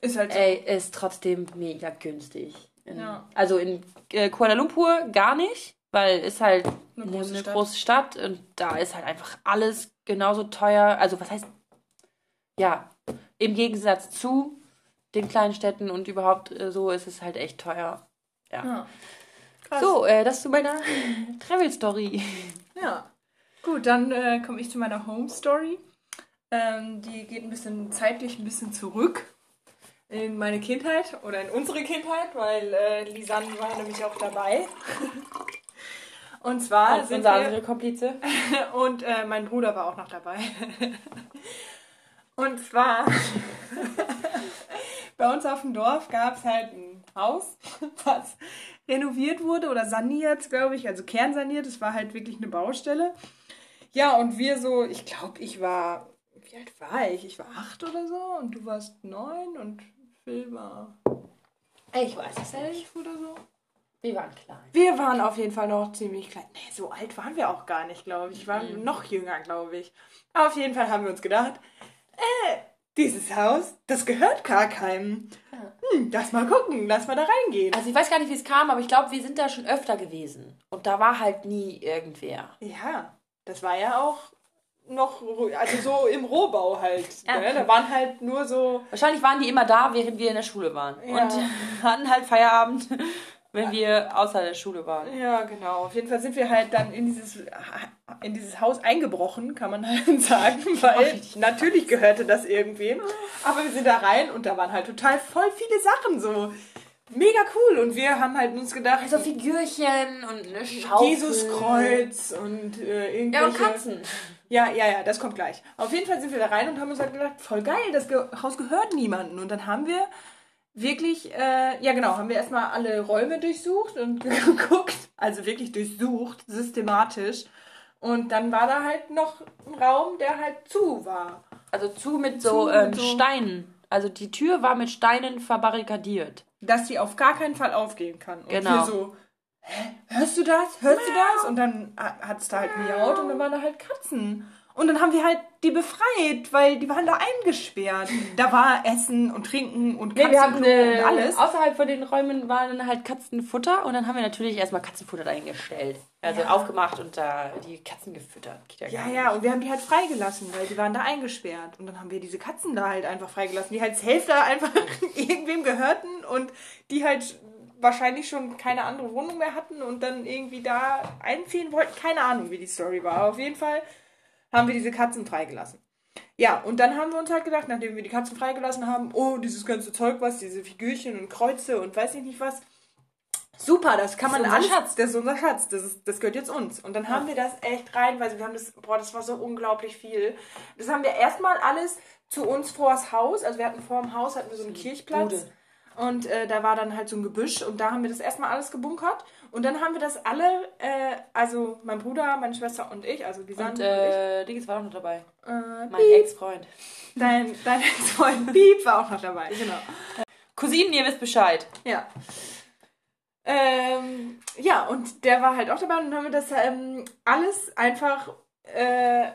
ist halt so. ey, ist trotzdem mega günstig. In, ja. Also in äh, Kuala Lumpur gar nicht, weil ist halt eine, große, eine Stadt. große Stadt und da ist halt einfach alles genauso teuer. Also was heißt, ja, im Gegensatz zu den kleinen Städten und überhaupt äh, so ist es halt echt teuer. Ja. ja. Krass. So, äh, das zu meiner Travel Story. Ja. Gut, dann äh, komme ich zu meiner Home Story. Ähm, die geht ein bisschen zeitlich ein bisschen zurück in meine Kindheit oder in unsere Kindheit, weil äh, Lisanne war nämlich auch dabei. Und zwar und sind unsere Komplize. und äh, mein Bruder war auch noch dabei. und zwar bei uns auf dem Dorf gab es halt ein Haus, was renoviert wurde oder saniert, glaube ich, also kernsaniert. Es war halt wirklich eine Baustelle. Ja, und wir so, ich glaube, ich war, wie alt war ich? Ich war acht oder so und du warst neun und Phil war. Ich weiß es nicht. oder so. Wir waren klein. Wir waren auf jeden Fall noch ziemlich klein. Nee, so alt waren wir auch gar nicht, glaube ich. Wir waren mhm. noch jünger, glaube ich. Aber auf jeden Fall haben wir uns gedacht, äh, dieses Haus, das gehört gar keinem. Hm, lass mal gucken, lass mal da reingehen. Also ich weiß gar nicht, wie es kam, aber ich glaube, wir sind da schon öfter gewesen. Und da war halt nie irgendwer. Ja, das war ja auch noch, also so im Rohbau halt. Ja. Ne? Da waren halt nur so. Wahrscheinlich waren die immer da, während wir in der Schule waren. Ja. Und hatten halt Feierabend wenn wir außer der Schule waren. Ja, genau. Auf jeden Fall sind wir halt dann in dieses, in dieses Haus eingebrochen, kann man halt sagen, weil natürlich gehörte das irgendwem. Aber wir sind da rein und da waren halt total voll viele Sachen so. Mega cool und wir haben halt uns gedacht. So Figürchen und eine Schaufel. Jesuskreuz und äh, irgendwelche... Ja, und Katzen. Ja, ja, ja, das kommt gleich. Auf jeden Fall sind wir da rein und haben uns halt gedacht, voll geil, das Haus gehört niemandem. Und dann haben wir wirklich, äh, ja genau, haben wir erstmal alle Räume durchsucht und geguckt, also wirklich durchsucht, systematisch. Und dann war da halt noch ein Raum, der halt zu war. Also zu mit so, zu ähm, mit so Steinen. Also die Tür war mit Steinen verbarrikadiert. Dass sie auf gar keinen Fall aufgehen kann. Und genau. so, hä, hörst du das? Hörst Miau. du das? Und dann hat es da halt miaut und dann waren da halt Katzen. Und dann haben wir halt die befreit, weil die waren da eingesperrt. Da war Essen und Trinken und Katzenfutter nee, und alles. Außerhalb von den Räumen waren halt Katzenfutter und dann haben wir natürlich erstmal Katzenfutter eingestellt. Also ja. aufgemacht und da die Katzen gefüttert. Ja, ja, ja, und wir haben die halt freigelassen, weil die waren da eingesperrt. Und dann haben wir diese Katzen da halt einfach freigelassen, die halt Hälfte einfach irgendwem gehörten und die halt wahrscheinlich schon keine andere Wohnung mehr hatten und dann irgendwie da einziehen wollten. Keine Ahnung, wie die Story war. Aber auf jeden Fall haben wir diese Katzen freigelassen. Ja, und dann haben wir uns halt gedacht, nachdem wir die Katzen freigelassen haben, oh, dieses ganze Zeug, was, diese Figürchen und Kreuze und weiß ich nicht was. Super, das kann das man alles. Schatz. Das ist unser Schatz. Das, ist, das gehört jetzt uns. Und dann ja. haben wir das echt rein, weil wir haben das, boah, das war so unglaublich viel. Das haben wir erstmal alles zu uns vors Haus. Also wir hatten vor dem Haus hatten wir so einen Kirchplatz. Bude. Und äh, da war dann halt so ein Gebüsch und da haben wir das erstmal alles gebunkert. Und dann haben wir das alle, äh, also mein Bruder, meine Schwester und ich, also die Sandra und, äh, und war auch noch dabei. Äh, mein Ex-Freund. Dein, dein Ex-Freund Piep war auch noch dabei, genau. Cousinen, ihr wisst Bescheid. Ja. Ähm, ja, und der war halt auch dabei und dann haben wir das ähm, alles einfach äh,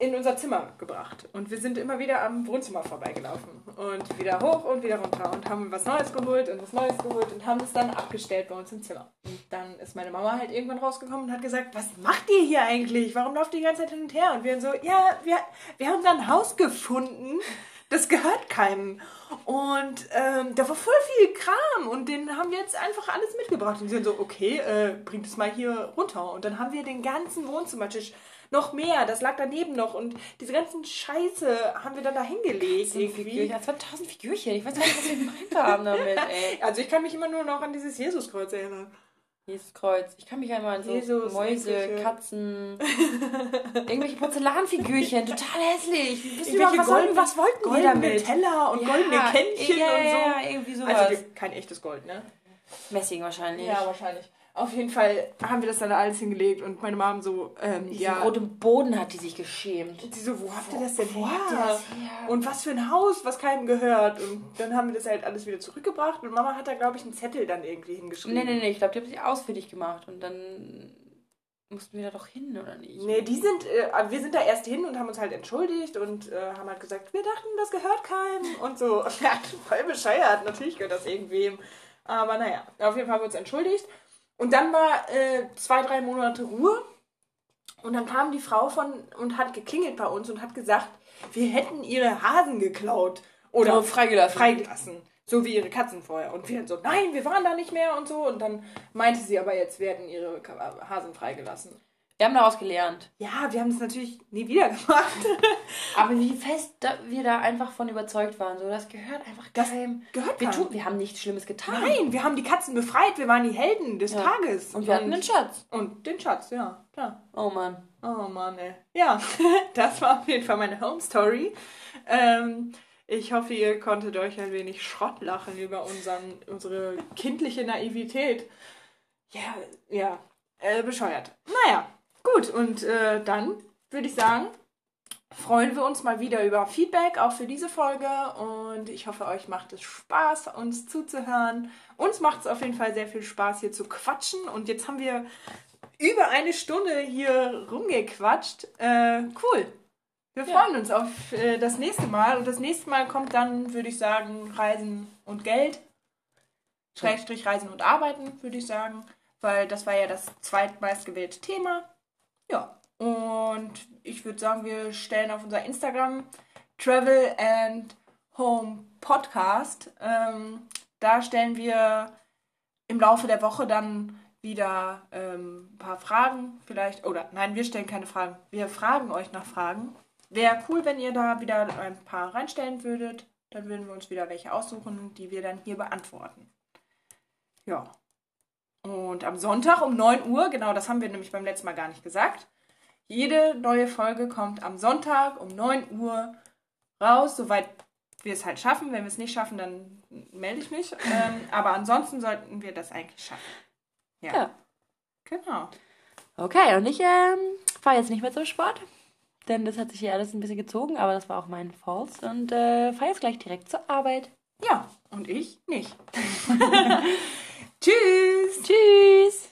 in unser Zimmer gebracht. Und wir sind immer wieder am Wohnzimmer vorbeigelaufen. Und wieder hoch und wieder runter. Und haben was Neues geholt und was Neues geholt und haben es dann abgestellt bei uns im Zimmer. Und dann ist meine Mama halt irgendwann rausgekommen und hat gesagt, was macht ihr hier eigentlich? Warum lauft ihr die ganze Zeit hin und her? Und wir so, ja, wir, wir haben da ein Haus gefunden. Das gehört keinem. Und ähm, da war voll viel Kram und den haben wir jetzt einfach alles mitgebracht. Und sie sind so, okay, äh, bringt es mal hier runter. Und dann haben wir den ganzen Wohnzimmertisch noch mehr, das lag daneben noch und diese ganzen Scheiße haben wir dann da hingelegt. Irgendwie. Ja, 2000 Figürchen, ich weiß gar nicht, was wir gemeint haben damit, ey. Also ich kann mich immer nur noch an dieses Jesuskreuz erinnern. Jesuskreuz. Ich kann mich einmal an so Jesus, Mäuse. Katzen, irgendwelche Porzellanfigürchen, total hässlich. Ihr was, golden, was wollten goldene damit? Teller und ja, goldene Kännchen ja, und so. Ja, irgendwie sowas. Also kein echtes Gold, ne? Messing wahrscheinlich. Ja, wahrscheinlich. Auf jeden Fall haben wir das dann alles hingelegt und meine Mom so, ähm, Diesen ja. roten Boden hat die sich geschämt. Und sie so, wo habt ihr das denn her? Das und was für ein Haus, was keinem gehört. Und dann haben wir das halt alles wieder zurückgebracht und Mama hat da, glaube ich, einen Zettel dann irgendwie hingeschrieben. Nee, nee, nee, ich glaube, die haben sich ausführlich gemacht und dann mussten wir da doch hin, oder nicht? Nee, die sind, äh, wir sind da erst hin und haben uns halt entschuldigt und äh, haben halt gesagt, wir dachten, das gehört keinem und so. Ja, voll bescheuert, natürlich gehört das irgendwem. Aber naja, auf jeden Fall haben wir uns entschuldigt. Und dann war äh, zwei, drei Monate Ruhe. Und dann kam die Frau von und hat geklingelt bei uns und hat gesagt, wir hätten ihre Hasen geklaut. Oder so, freigelassen. freigelassen. So wie ihre Katzen vorher. Und wir so, nein, wir waren da nicht mehr und so. Und dann meinte sie aber, jetzt werden ihre Hasen freigelassen. Wir haben daraus gelernt. Ja, wir haben es natürlich nie wieder gemacht. Aber wie fest da, wir da einfach von überzeugt waren. So, das gehört einfach keinem. Das gehört wir, tun, wir haben nichts Schlimmes getan. Nein, wir haben die Katzen befreit. Wir waren die Helden des ja. Tages. Und wir hatten den Schatz. Und den Schatz, ja. Klar. Oh Mann. Oh Mann, ey. Ja, das war auf jeden Fall meine Home Story. Ähm, ich hoffe, ihr konntet euch ein wenig Schrott lachen über unseren, unsere kindliche Naivität. Ja, ja. Äh, bescheuert. Naja. Gut, und äh, dann würde ich sagen, freuen wir uns mal wieder über Feedback, auch für diese Folge. Und ich hoffe, euch macht es Spaß, uns zuzuhören. Uns macht es auf jeden Fall sehr viel Spaß, hier zu quatschen. Und jetzt haben wir über eine Stunde hier rumgequatscht. Äh, cool. Wir freuen ja. uns auf äh, das nächste Mal. Und das nächste Mal kommt dann, würde ich sagen, Reisen und Geld. Schrägstrich Reisen und Arbeiten, würde ich sagen. Weil das war ja das zweitmeistgewählte Thema. Ja, und ich würde sagen, wir stellen auf unser Instagram Travel and Home Podcast. Ähm, da stellen wir im Laufe der Woche dann wieder ähm, ein paar Fragen vielleicht. Oder nein, wir stellen keine Fragen. Wir fragen euch nach Fragen. Wäre cool, wenn ihr da wieder ein paar reinstellen würdet. Dann würden wir uns wieder welche aussuchen, die wir dann hier beantworten. Ja. Und am Sonntag um 9 Uhr, genau das haben wir nämlich beim letzten Mal gar nicht gesagt. Jede neue Folge kommt am Sonntag um 9 Uhr raus, soweit wir es halt schaffen. Wenn wir es nicht schaffen, dann melde ich mich. Ähm, aber ansonsten sollten wir das eigentlich schaffen. Ja. ja. Genau. Okay, und ich ähm, fahre jetzt nicht mehr zum Sport, denn das hat sich hier alles ein bisschen gezogen, aber das war auch mein Falls und äh, fahre jetzt gleich direkt zur Arbeit. Ja, und ich nicht. Tschüss. Tschüss.